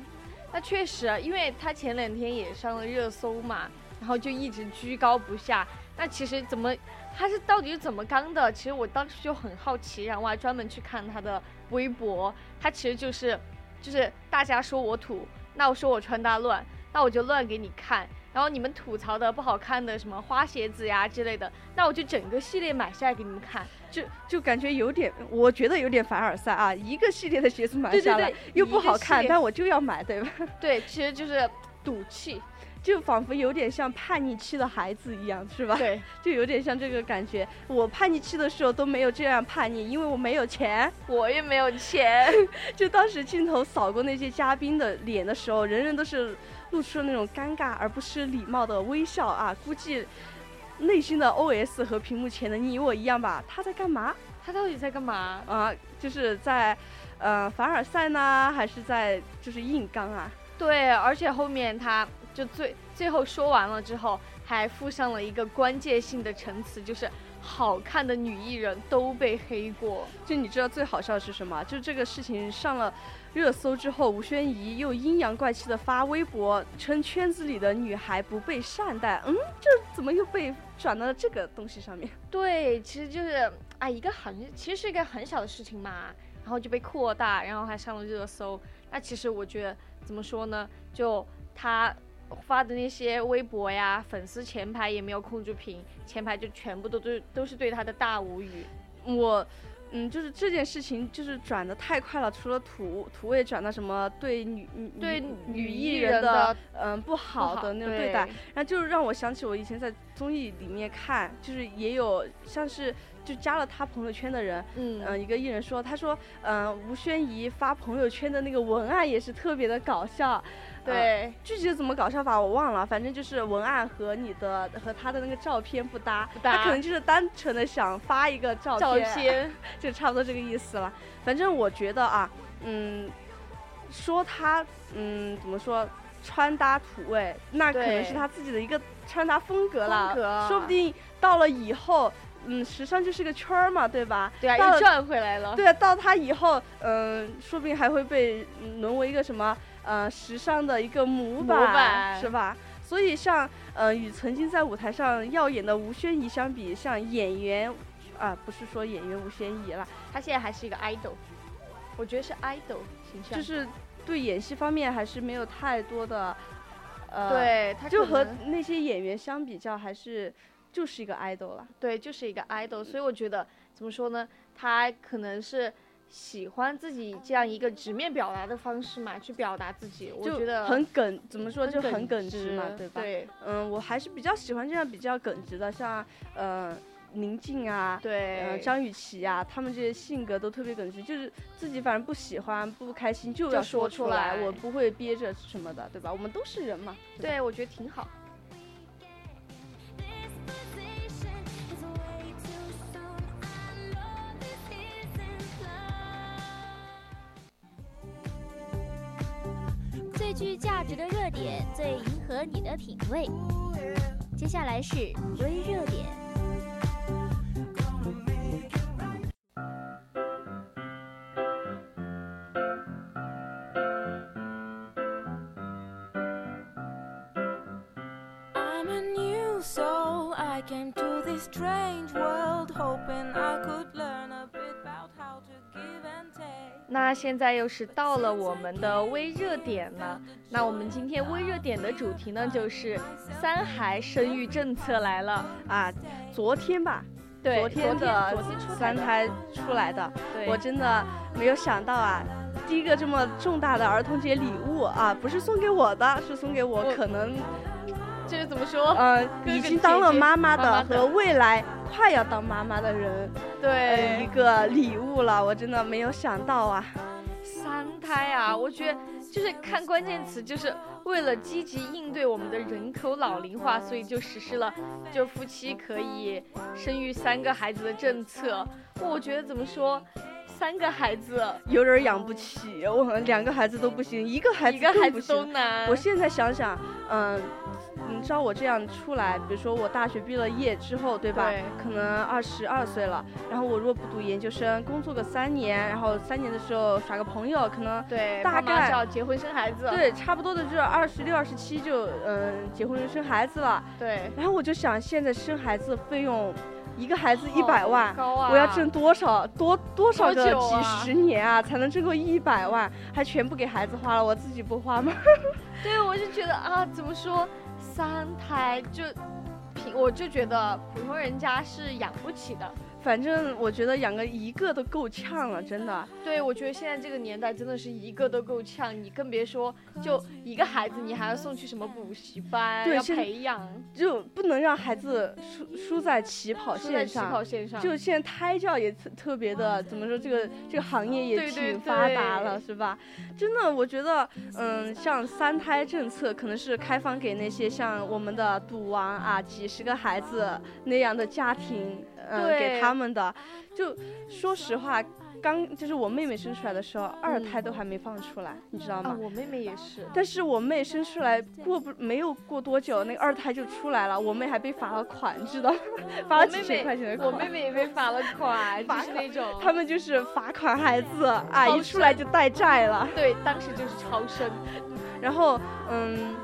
[SPEAKER 4] 那确实，因为他前两天也上了热搜嘛，然后就一直居高不下。那其实怎么，他是到底是怎么刚的？其实我当时就很好奇，然后我还专门去看他的微博。他其实就是，就是大家说我土，那我说我穿搭乱，那我就乱给你看。然后你们吐槽的不好看的什么花鞋子呀之类的，那我就整个系列买下来给你们看。
[SPEAKER 1] 就就感觉有点，我觉得有点凡尔赛啊！一个系列的鞋子买下来
[SPEAKER 4] 对
[SPEAKER 1] 又不好看，但我就要买，对吧？[LAUGHS]
[SPEAKER 4] 对，其实就是赌气。
[SPEAKER 1] 就仿佛有点像叛逆期的孩子一样，是吧？
[SPEAKER 4] 对，[LAUGHS]
[SPEAKER 1] 就有点像这个感觉。我叛逆期的时候都没有这样叛逆，因为我没有钱。[LAUGHS]
[SPEAKER 4] 我也没有钱。[LAUGHS]
[SPEAKER 1] 就当时镜头扫过那些嘉宾的脸的时候，人人都是露出了那种尴尬而不失礼貌的微笑啊，估计内心的 OS 和屏幕前的你我一样吧？他在干嘛？
[SPEAKER 4] 他到底在干嘛？
[SPEAKER 1] 啊，就是在呃凡尔赛呢，还是在就是硬刚啊？
[SPEAKER 4] 对，而且后面他就最最后说完了之后，还附上了一个关键性的陈词，就是好看的女艺人都被黑过。
[SPEAKER 1] 就你知道最好笑的是什么？就这个事情上了热搜之后，吴宣仪又阴阳怪气的发微博，称圈子里的女孩不被善待。嗯，这怎么又被转到了这个东西上面？
[SPEAKER 4] 对，其实就是啊，一个很其实是一个很小的事情嘛，然后就被扩大，然后还上了热搜。那其实我觉得怎么说呢？就他发的那些微博呀，粉丝前排也没有控制屏，前排就全部都都都是对他的大无语。
[SPEAKER 1] 我，嗯，就是这件事情就是转的太快了，除了土土味转到什么对女女
[SPEAKER 4] 对
[SPEAKER 1] 女
[SPEAKER 4] 女艺
[SPEAKER 1] 艺
[SPEAKER 4] 人的
[SPEAKER 1] 的嗯不好的那种对待，然后就是让我想起我以前在综艺里面看，就是也有像是就加了他朋友圈的人，
[SPEAKER 4] 嗯
[SPEAKER 1] 嗯、一个艺人说，他说，嗯、吴宣仪发朋友圈的那个文案也是特别的搞笑，
[SPEAKER 4] 对，
[SPEAKER 1] 具体的怎么搞笑法我忘了，反正就是文案和你的和他的那个照片不搭，
[SPEAKER 4] 不搭
[SPEAKER 1] 他可能就是单纯的想发一个照
[SPEAKER 4] 照
[SPEAKER 1] 片，就差不多这个意思了。反正我觉得啊，嗯，说他嗯怎么说穿搭土味，那可能是他自己的一个穿搭风格啦，
[SPEAKER 4] 风格
[SPEAKER 1] 说不定到了以后。嗯，时尚就是个圈儿嘛，对吧？
[SPEAKER 4] 对啊，又转回来了。
[SPEAKER 1] 对啊，到他以后，嗯、说不定还会被嗯沦为一个什么呃时尚的一个模板，是吧？所以像呃与曾经在舞台上耀眼的吴宣仪相比，像演员啊、不是说演员吴宣仪了，
[SPEAKER 4] 他现在还是一个 idol，我觉得是 idol 形象。
[SPEAKER 1] 就是对演戏方面还是没有太多的呃，，
[SPEAKER 4] 对他
[SPEAKER 1] 就和那些演员相比较，还是就是一个 idol 了。
[SPEAKER 4] 对，就是一个 idol，所以我觉得怎么说呢？他可能是喜欢自己这样一个直面表达的方式嘛，去表达自己。我觉得
[SPEAKER 1] 很耿，怎么说就很
[SPEAKER 4] 耿
[SPEAKER 1] 耿直嘛，对吧？
[SPEAKER 4] 对
[SPEAKER 1] 嗯，我还是比较喜欢这样比较耿直的，像呃宁静啊，
[SPEAKER 4] 对，
[SPEAKER 1] 呃张雨绮啊，他们这些性格都特别耿直，就是自己反正不喜欢、不开心就要
[SPEAKER 4] 说
[SPEAKER 1] 出
[SPEAKER 4] 来
[SPEAKER 1] 我不会憋着什么的，对吧？我们都是人嘛。
[SPEAKER 4] 对，我觉得挺好。
[SPEAKER 6] 最具价值的热点，最迎合你的品味。接下来是微热点。
[SPEAKER 7] I'm a new soul. I came to this strange world hoping I could
[SPEAKER 4] 那现在又是到了我们的微热点了。那我们今天微热点的主题呢，就是三孩生育政策来了。
[SPEAKER 1] 啊，昨天吧，
[SPEAKER 4] 对，
[SPEAKER 1] 昨天的三胎出来的，我真的没有想到啊。第一个这么重大的儿童节礼物啊，不是送给我的，是送给我
[SPEAKER 4] 我
[SPEAKER 1] 可能
[SPEAKER 4] 这是怎么说？
[SPEAKER 1] 呃已经当了妈妈
[SPEAKER 4] 的
[SPEAKER 1] 和未来快要当妈妈的人，呃一，个礼物了。我真的没有想到啊。
[SPEAKER 4] 三胎啊，我觉得就是看关键词，就是为了积极应对我们的人口老龄化，所以就实施了就夫妻可以生育三个孩子的政策。我觉得怎么说，三个孩子，
[SPEAKER 1] 有点养不起，我两个孩子都不行，一个孩子
[SPEAKER 4] 一个孩子都。难。
[SPEAKER 1] 我现在想想，嗯，你照我这样出来，比如说我大学毕了业之后，对吧？
[SPEAKER 4] 对
[SPEAKER 1] 可能二十二岁了，然后我如果不读研究生，工作个三年，然后三年的时候耍个朋友，可能
[SPEAKER 4] 对，
[SPEAKER 1] 大概
[SPEAKER 4] 就要结婚生孩子。
[SPEAKER 1] 对，差不多的就是二十六、二十七就嗯结婚生孩子了。
[SPEAKER 4] 对，
[SPEAKER 1] 然后我就想，现在生孩子费用，一个孩子一百万，
[SPEAKER 4] 高啊！
[SPEAKER 1] 我要挣多少多多少个几十年啊，才能挣够一百万？还全部给孩子花了，我自己不花吗？[LAUGHS]
[SPEAKER 4] 对，我就觉得啊，怎么说，三胎就，我就觉得普通人家是养不起的。
[SPEAKER 1] 反正我觉得养个一个都够呛了，真的。
[SPEAKER 4] 对，我觉得现在这个年代真的是一个都够呛，你更别说就一个孩子，你还要送去什么补习班，要
[SPEAKER 1] 对
[SPEAKER 4] 培养，
[SPEAKER 1] 就不能让孩子输输在起跑线上。
[SPEAKER 4] 跑线上。
[SPEAKER 1] 就现在胎教也特特别的，怎么说这个这个行业也挺发达
[SPEAKER 4] 对
[SPEAKER 1] 了，是吧？真的，我觉得，嗯，像三胎政策可能是开放给那些像我们的赌王啊，几十个孩子那样的家庭，嗯，给他们的。就说实话，刚就是我妹妹生出来的时候，二
[SPEAKER 4] 嗯
[SPEAKER 1] 胎都还没放出来，你知道吗？
[SPEAKER 4] 啊，我妹妹也是。
[SPEAKER 1] 但是我妹生出来过不没有过多久，那个二胎就出来了，我妹还被罚了款，知道吗？罚了几千
[SPEAKER 4] 我妹妹
[SPEAKER 1] 块钱的款。
[SPEAKER 4] 我妹妹也被罚了款，就
[SPEAKER 1] 罚
[SPEAKER 4] 是那种
[SPEAKER 1] 他们就是罚款孩子啊，一出来就带债了。
[SPEAKER 4] 对，当时就是超生。
[SPEAKER 1] 然后，嗯，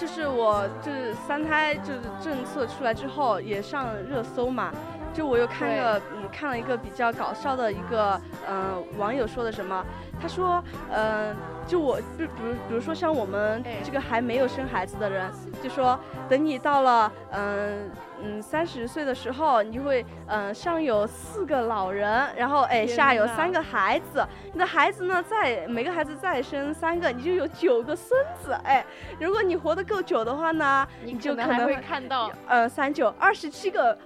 [SPEAKER 1] 就是我就是三胎就是政策出来之后也上热搜嘛，就我又看了嗯看了一个比较搞笑的一个嗯、呃网友说的什么，他说嗯、呃就我就比如比如说像我们
[SPEAKER 4] 哎
[SPEAKER 1] 这个还没有生孩子的人，就说等你到了嗯嗯三十岁的时候，你就会嗯、呃上有四个老人，然后哎下有三个孩子，你的孩子呢再每个孩子再生三个，你就有九个孙子，哎，如果你活得够久的话呢，
[SPEAKER 4] 你
[SPEAKER 1] 你就
[SPEAKER 4] 可能会看到，
[SPEAKER 1] 呃三九二十七个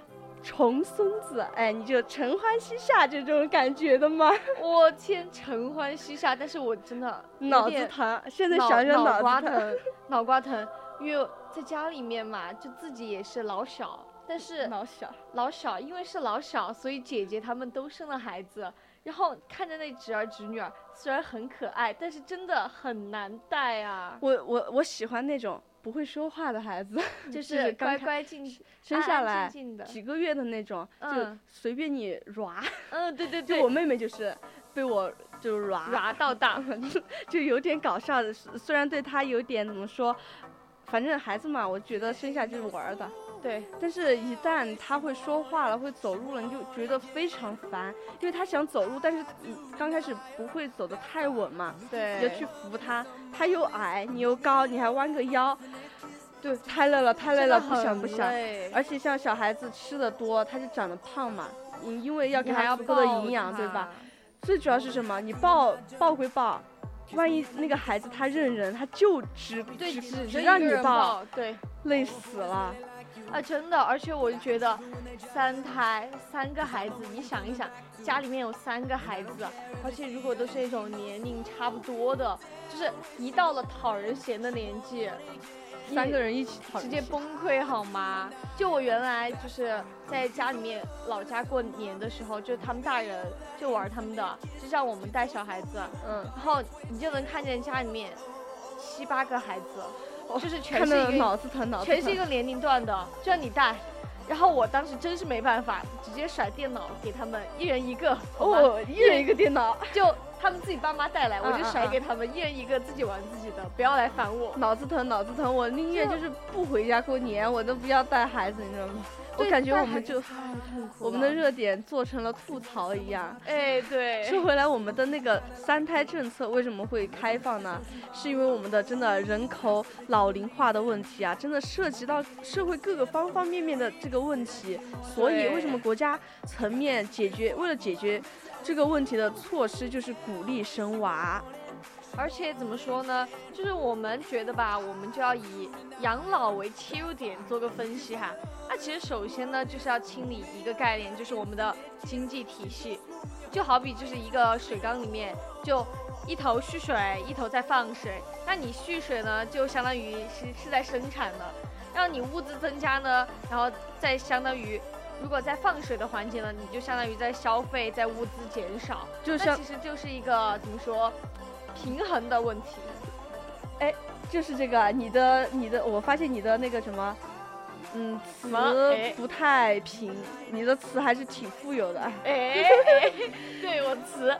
[SPEAKER 1] 重孙子，哎，你就承欢膝下这种感觉的吗？[LAUGHS]
[SPEAKER 4] 我天，承欢膝下，但是我真的
[SPEAKER 1] 脑子疼，现在想想
[SPEAKER 4] 脑瓜
[SPEAKER 1] 子。疼，[LAUGHS]
[SPEAKER 4] 脑瓜疼，因为在家里面嘛，就自己也是老小，但是
[SPEAKER 1] 老小，
[SPEAKER 4] 老小，因为是老小，所以姐姐她们都生了孩子，然后看着那侄儿侄女儿，虽然很可爱，但是真的很难带啊，
[SPEAKER 1] 我我我喜欢那种不会说话的孩子，[LAUGHS]
[SPEAKER 4] 就
[SPEAKER 1] 就是
[SPEAKER 4] 乖乖静，
[SPEAKER 1] 生
[SPEAKER 4] 安安
[SPEAKER 1] 下来几个月的那种，就
[SPEAKER 4] 嗯
[SPEAKER 1] 随便你抓。[LAUGHS]
[SPEAKER 4] 嗯，对对对，[LAUGHS]
[SPEAKER 1] 就我妹妹就是被我就抓，
[SPEAKER 4] 娃到大，
[SPEAKER 1] 就有点搞笑的。虽虽然对她有点怎么说，反正孩子嘛，我觉得生下就是玩的。
[SPEAKER 4] 对，
[SPEAKER 1] 但是，一旦他会说话了，会走路了，你就觉得非常烦，因为他想走路，但是刚开始不会走得太稳嘛，
[SPEAKER 4] 对，
[SPEAKER 1] 你就去扶他，他又矮，你又高，你还弯个腰，对，太累了，太累了，不想不想。
[SPEAKER 4] 累
[SPEAKER 1] 而且像小孩子吃的多，他就长得胖嘛，你因为要给他足够的营养，对吧？？最主要是什么？你抱抱归抱，万一那个孩子他认人，他就只
[SPEAKER 4] 对，
[SPEAKER 1] 只
[SPEAKER 4] 只
[SPEAKER 1] 只让你抱，
[SPEAKER 4] 对。
[SPEAKER 1] 累死了。
[SPEAKER 4] 啊，真的，而且我就觉得，三胎三个孩子，你想一想，家里面有三个孩子，而且如果都是那种年龄差不多的，就是一到了讨人嫌的年纪，
[SPEAKER 1] 三个人一起讨
[SPEAKER 4] 直接崩溃好吗？就我原来就是在家里面老家过年的时候，就他们大人就玩他们的，就像我们带小孩子，
[SPEAKER 1] 嗯，
[SPEAKER 4] 然后你就能看见家里面七八个孩子，就是全是一个
[SPEAKER 1] 脑子疼，脑子疼。
[SPEAKER 4] 全是一个年龄段的，就让你带。然后我当时真是没办法，直接甩电脑给他们，一人一个。
[SPEAKER 1] 哦，一人一个电脑，
[SPEAKER 4] 就他们自己爸妈带来，我就甩给他们，一人一个，自己玩自己的，不要来烦我。
[SPEAKER 1] 脑子疼，脑子疼。我宁愿就是不回家过年，我都不要带孩子，你知道吗？我
[SPEAKER 4] 对
[SPEAKER 1] 感觉我们就我们的热点做成了吐槽一样。[LAUGHS]
[SPEAKER 4] 哎对，
[SPEAKER 1] 说回来，我们的那个三胎政策为什么会开放呢？是因为我们的真的人口老龄化的问题啊，真的涉及到社会各个方方面面的这个问题，所以为什么国家层面解决，为了解决这个问题的措施就是鼓励生娃。
[SPEAKER 4] 而且怎么说呢？就是我们觉得吧，我们就要以养老为切入点做个分析哈。那其实首先呢，就是要清理一个概念，就是我们的经济体系。就好比就是一个水缸里面，就一头蓄水，一头在放水。那你蓄水呢，就相当于是是在生产的，让你物资增加呢，然后再相当于。如果在放水的环节呢，你就相当于在消费，在物资减少，
[SPEAKER 1] 就像
[SPEAKER 4] 那其实就是一个怎么说，平衡的问题。
[SPEAKER 1] 哎就是这个，你的你的，我发现你的那个什么，嗯，词不太平，你的词还是挺富有的，
[SPEAKER 4] 哎，哎对我词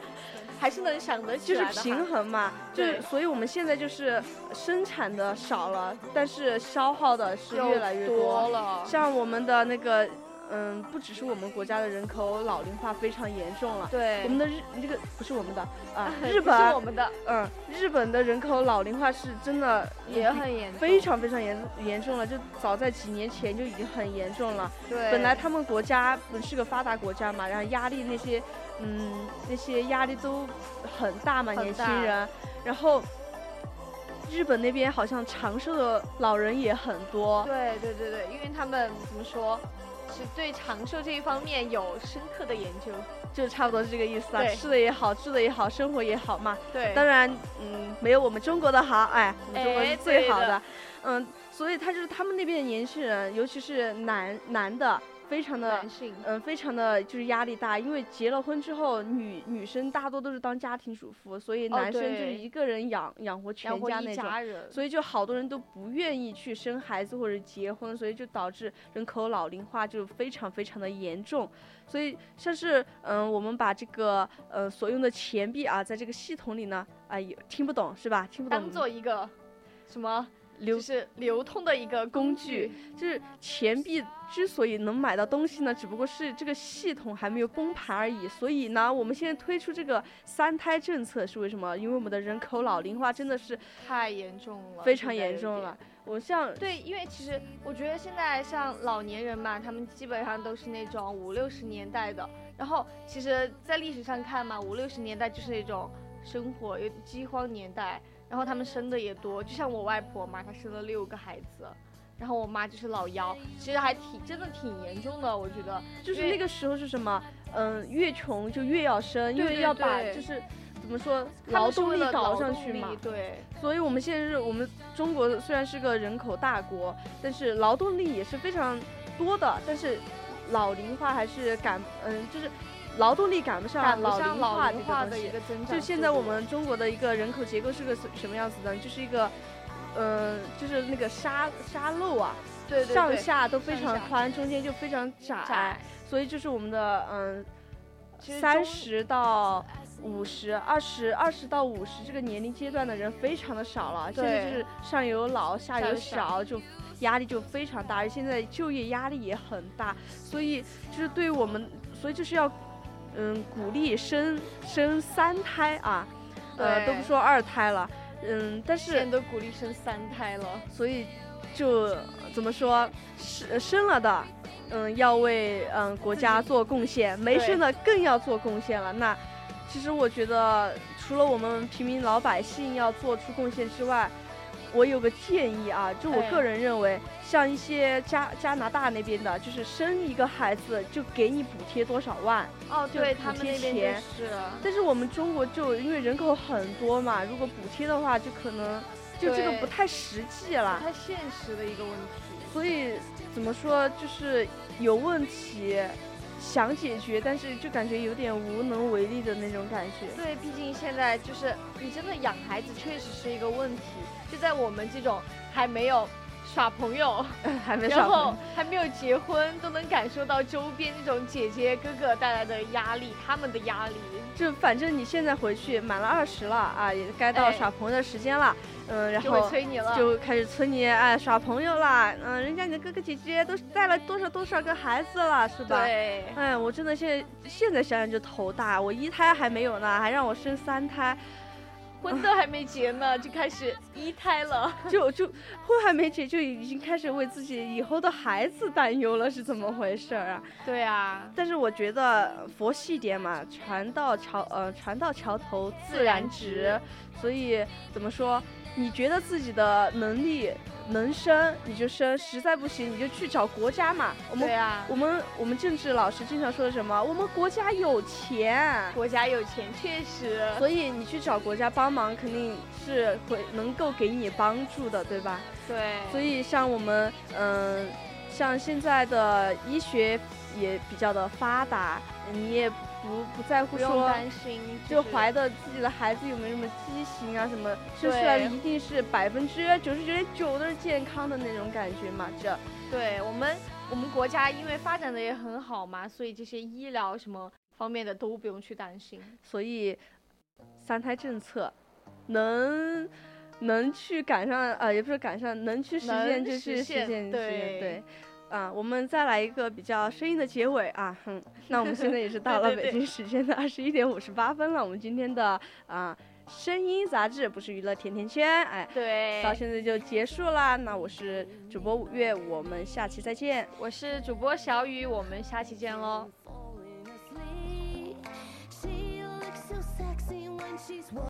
[SPEAKER 4] 还是能想得起
[SPEAKER 1] 就是
[SPEAKER 4] 来的哈
[SPEAKER 1] 平衡嘛，就是所以我们现在就是生产的少了，但是消耗的是越来越
[SPEAKER 4] 多了。
[SPEAKER 1] 像我们的那个，嗯，不只是我们国家的人口老龄化非常严重了，
[SPEAKER 4] 对，
[SPEAKER 1] 我们的日这个不是我们的啊，[LAUGHS] 日本
[SPEAKER 4] 我们的
[SPEAKER 1] 嗯，日本的人口老龄化是真的
[SPEAKER 4] 也很严重，
[SPEAKER 1] 非常非常严严重了，就早在几年前就已经很严重了。
[SPEAKER 4] 对。
[SPEAKER 1] 本来他们国家不是个发达国家嘛，然后压力那些，嗯，那些压力都很大嘛，
[SPEAKER 4] 很
[SPEAKER 1] 年轻人。然后日本那边好像长寿的老人也很多。
[SPEAKER 4] 对对对对，因为他们怎么说，是对长寿这一方面有深刻的研究。
[SPEAKER 1] 就差不多是这个意思啊，吃的也好，住的也好，生活也好嘛。
[SPEAKER 4] 对，
[SPEAKER 1] 当然，嗯，没有我们中国的好，哎，我们中国
[SPEAKER 4] 哎
[SPEAKER 1] 是最好
[SPEAKER 4] 的，
[SPEAKER 1] 嗯，所以他就是他们那边的年轻人，尤其是男男的，非常的嗯，非常的就是压力大，因为结了婚之后，女女生大多都是当家庭主妇，所以
[SPEAKER 4] 哦
[SPEAKER 1] 男生就
[SPEAKER 4] 是
[SPEAKER 1] 一个人养养活全家那种。所以就好多人都不愿意去生孩子或者结婚，所以就导致人口老龄化就非常非常的严重。所以像是嗯，我们把这个呃所用的钱币啊，在这个系统里呢，哎、有听不懂是吧？听不懂
[SPEAKER 4] 当做一个什么，
[SPEAKER 1] 流
[SPEAKER 4] 就是流通的一个
[SPEAKER 1] 工
[SPEAKER 4] 具。
[SPEAKER 1] 就是钱币之所以能买到东西呢，只不过是这个系统还没有崩盘而已。所以呢，我们现在推出这个三胎政策是为什么？因为我们的人口老龄化真的是
[SPEAKER 4] 太严重了，
[SPEAKER 1] 非常严重了。。我像
[SPEAKER 4] 对，因为其实我觉得现在像老年人嘛，他们基本上都是那种五六十年代的。然后其实，在历史上看嘛，五六十年代就是那种生活有饥荒年代，然后他们生的也多。就像我外婆嘛，她生了六个孩子，然后我妈就是老幺，其实还挺真的挺严重的，我觉得。
[SPEAKER 1] 就是那个时候是什么？嗯，越穷就越要生，因为要把就是怎么说劳动力搞上去嘛。
[SPEAKER 4] 对，
[SPEAKER 1] 所以我们现在是我们中国虽然是个人口大国，但是劳动力也是非常多的，但是老龄化还是赶嗯就是劳动力赶不上老龄化
[SPEAKER 4] 的一
[SPEAKER 1] 个
[SPEAKER 4] 增长。
[SPEAKER 1] 就现在我们中国的一个人口结构是个什什么样子的？就是一个，嗯、就是那个沙沙漏啊，
[SPEAKER 4] 对对对
[SPEAKER 1] 上下都非常宽，中间就非常窄，
[SPEAKER 4] 窄
[SPEAKER 1] 所以就是我们的嗯，三十到五十、二十二十到五十这个年龄阶段的人非常的少了，现在就是上有老下有
[SPEAKER 4] 小
[SPEAKER 1] 小，就压力就非常大，而现在就业压力也很大，所以就是对于我们，所以就是要嗯鼓励生生三胎啊，呃都不说二胎了，嗯，但是
[SPEAKER 4] 现在都鼓励生三胎了。
[SPEAKER 1] 所以就怎么说，生生了的，嗯，要为嗯国家做贡献；没生的更要做贡献了。那其实我觉得，除了我们平民老百姓要做出贡献之外，我有个建议啊，就我
[SPEAKER 4] 哎
[SPEAKER 1] 个人认为，像一些加加拿大那边的，就是生一个孩子就给你补贴多少万，
[SPEAKER 4] 哦，对
[SPEAKER 1] 补贴
[SPEAKER 4] 他们那边
[SPEAKER 1] 钱
[SPEAKER 4] 是。
[SPEAKER 1] 但是我们中国就因为人口很多嘛，如果补贴的话，就可能就这个不太实际了
[SPEAKER 4] 不。太现实的一个问题。
[SPEAKER 1] 所以怎么说，就是有问题想解决，但是就感觉有点无能为力的那种感觉。
[SPEAKER 4] 对，毕竟现在就是你真的养孩子确实是一个问题，就在我们这种还没有耍朋友，[LAUGHS]
[SPEAKER 1] 还没
[SPEAKER 4] 然后。还没有结婚，都能感受到周边这种姐姐哥哥带来的压力，他们的压力。
[SPEAKER 1] 就反正你现在回去满了二十了啊，也该到
[SPEAKER 4] 哎
[SPEAKER 1] 耍朋友的时间了。嗯，然后
[SPEAKER 4] 催你了，
[SPEAKER 1] 就开始催你哎耍朋友啦。嗯，人家你的哥哥姐姐都带了多少多少个孩子了，是吧？
[SPEAKER 4] 对，
[SPEAKER 1] 哎，我真的现在现在想想就头大，我一胎还没有呢，还让我生三胎，
[SPEAKER 4] 婚都还没结呢，就开始一胎了。[LAUGHS]
[SPEAKER 1] 就就婚还没结就已经开始为自己以后的孩子担忧了，是怎么回事儿啊？
[SPEAKER 4] 对啊，
[SPEAKER 1] 但是我觉得佛系点嘛，船到桥呃船到桥头自然直，所以怎么说？你觉得自己的能力能升你就升，实在不行你就去找国家嘛。我们
[SPEAKER 4] 对啊，
[SPEAKER 1] 我们我们政治老师经常说的什么？我们国家有钱，
[SPEAKER 4] 国家有钱，确实。
[SPEAKER 1] 所以你去找国家帮忙，肯定是会能够给你帮助的，对吧？
[SPEAKER 4] 对，
[SPEAKER 1] 所以像我们，嗯、像现在的医学也比较的发达，你也不不在乎说，
[SPEAKER 4] 担心，
[SPEAKER 1] 就是怀的自己的孩子有没有什么畸形啊什么，生出来的一定是百分之九十九点九都是健康的那种感觉嘛，这
[SPEAKER 4] 对我们，我们国家因为发展的也很好嘛，所以这些医疗什么方面的都不用去担心。
[SPEAKER 1] 所以三胎政策能能去赶上，呃，也不是赶上，能去实现就去实
[SPEAKER 4] 实现
[SPEAKER 1] 现，
[SPEAKER 4] 对
[SPEAKER 1] 对。啊，我们再来一个比较声音的结尾啊，哼，那我们现在也是到了北京时间的二十一点五十八分了，我们今天的啊声音杂志不是娱乐甜甜圈，哎，
[SPEAKER 4] 对，
[SPEAKER 1] 到现在就结束啦。那我是主播五月，我们下期再见。
[SPEAKER 4] 我是主播小雨，我们下期见喽。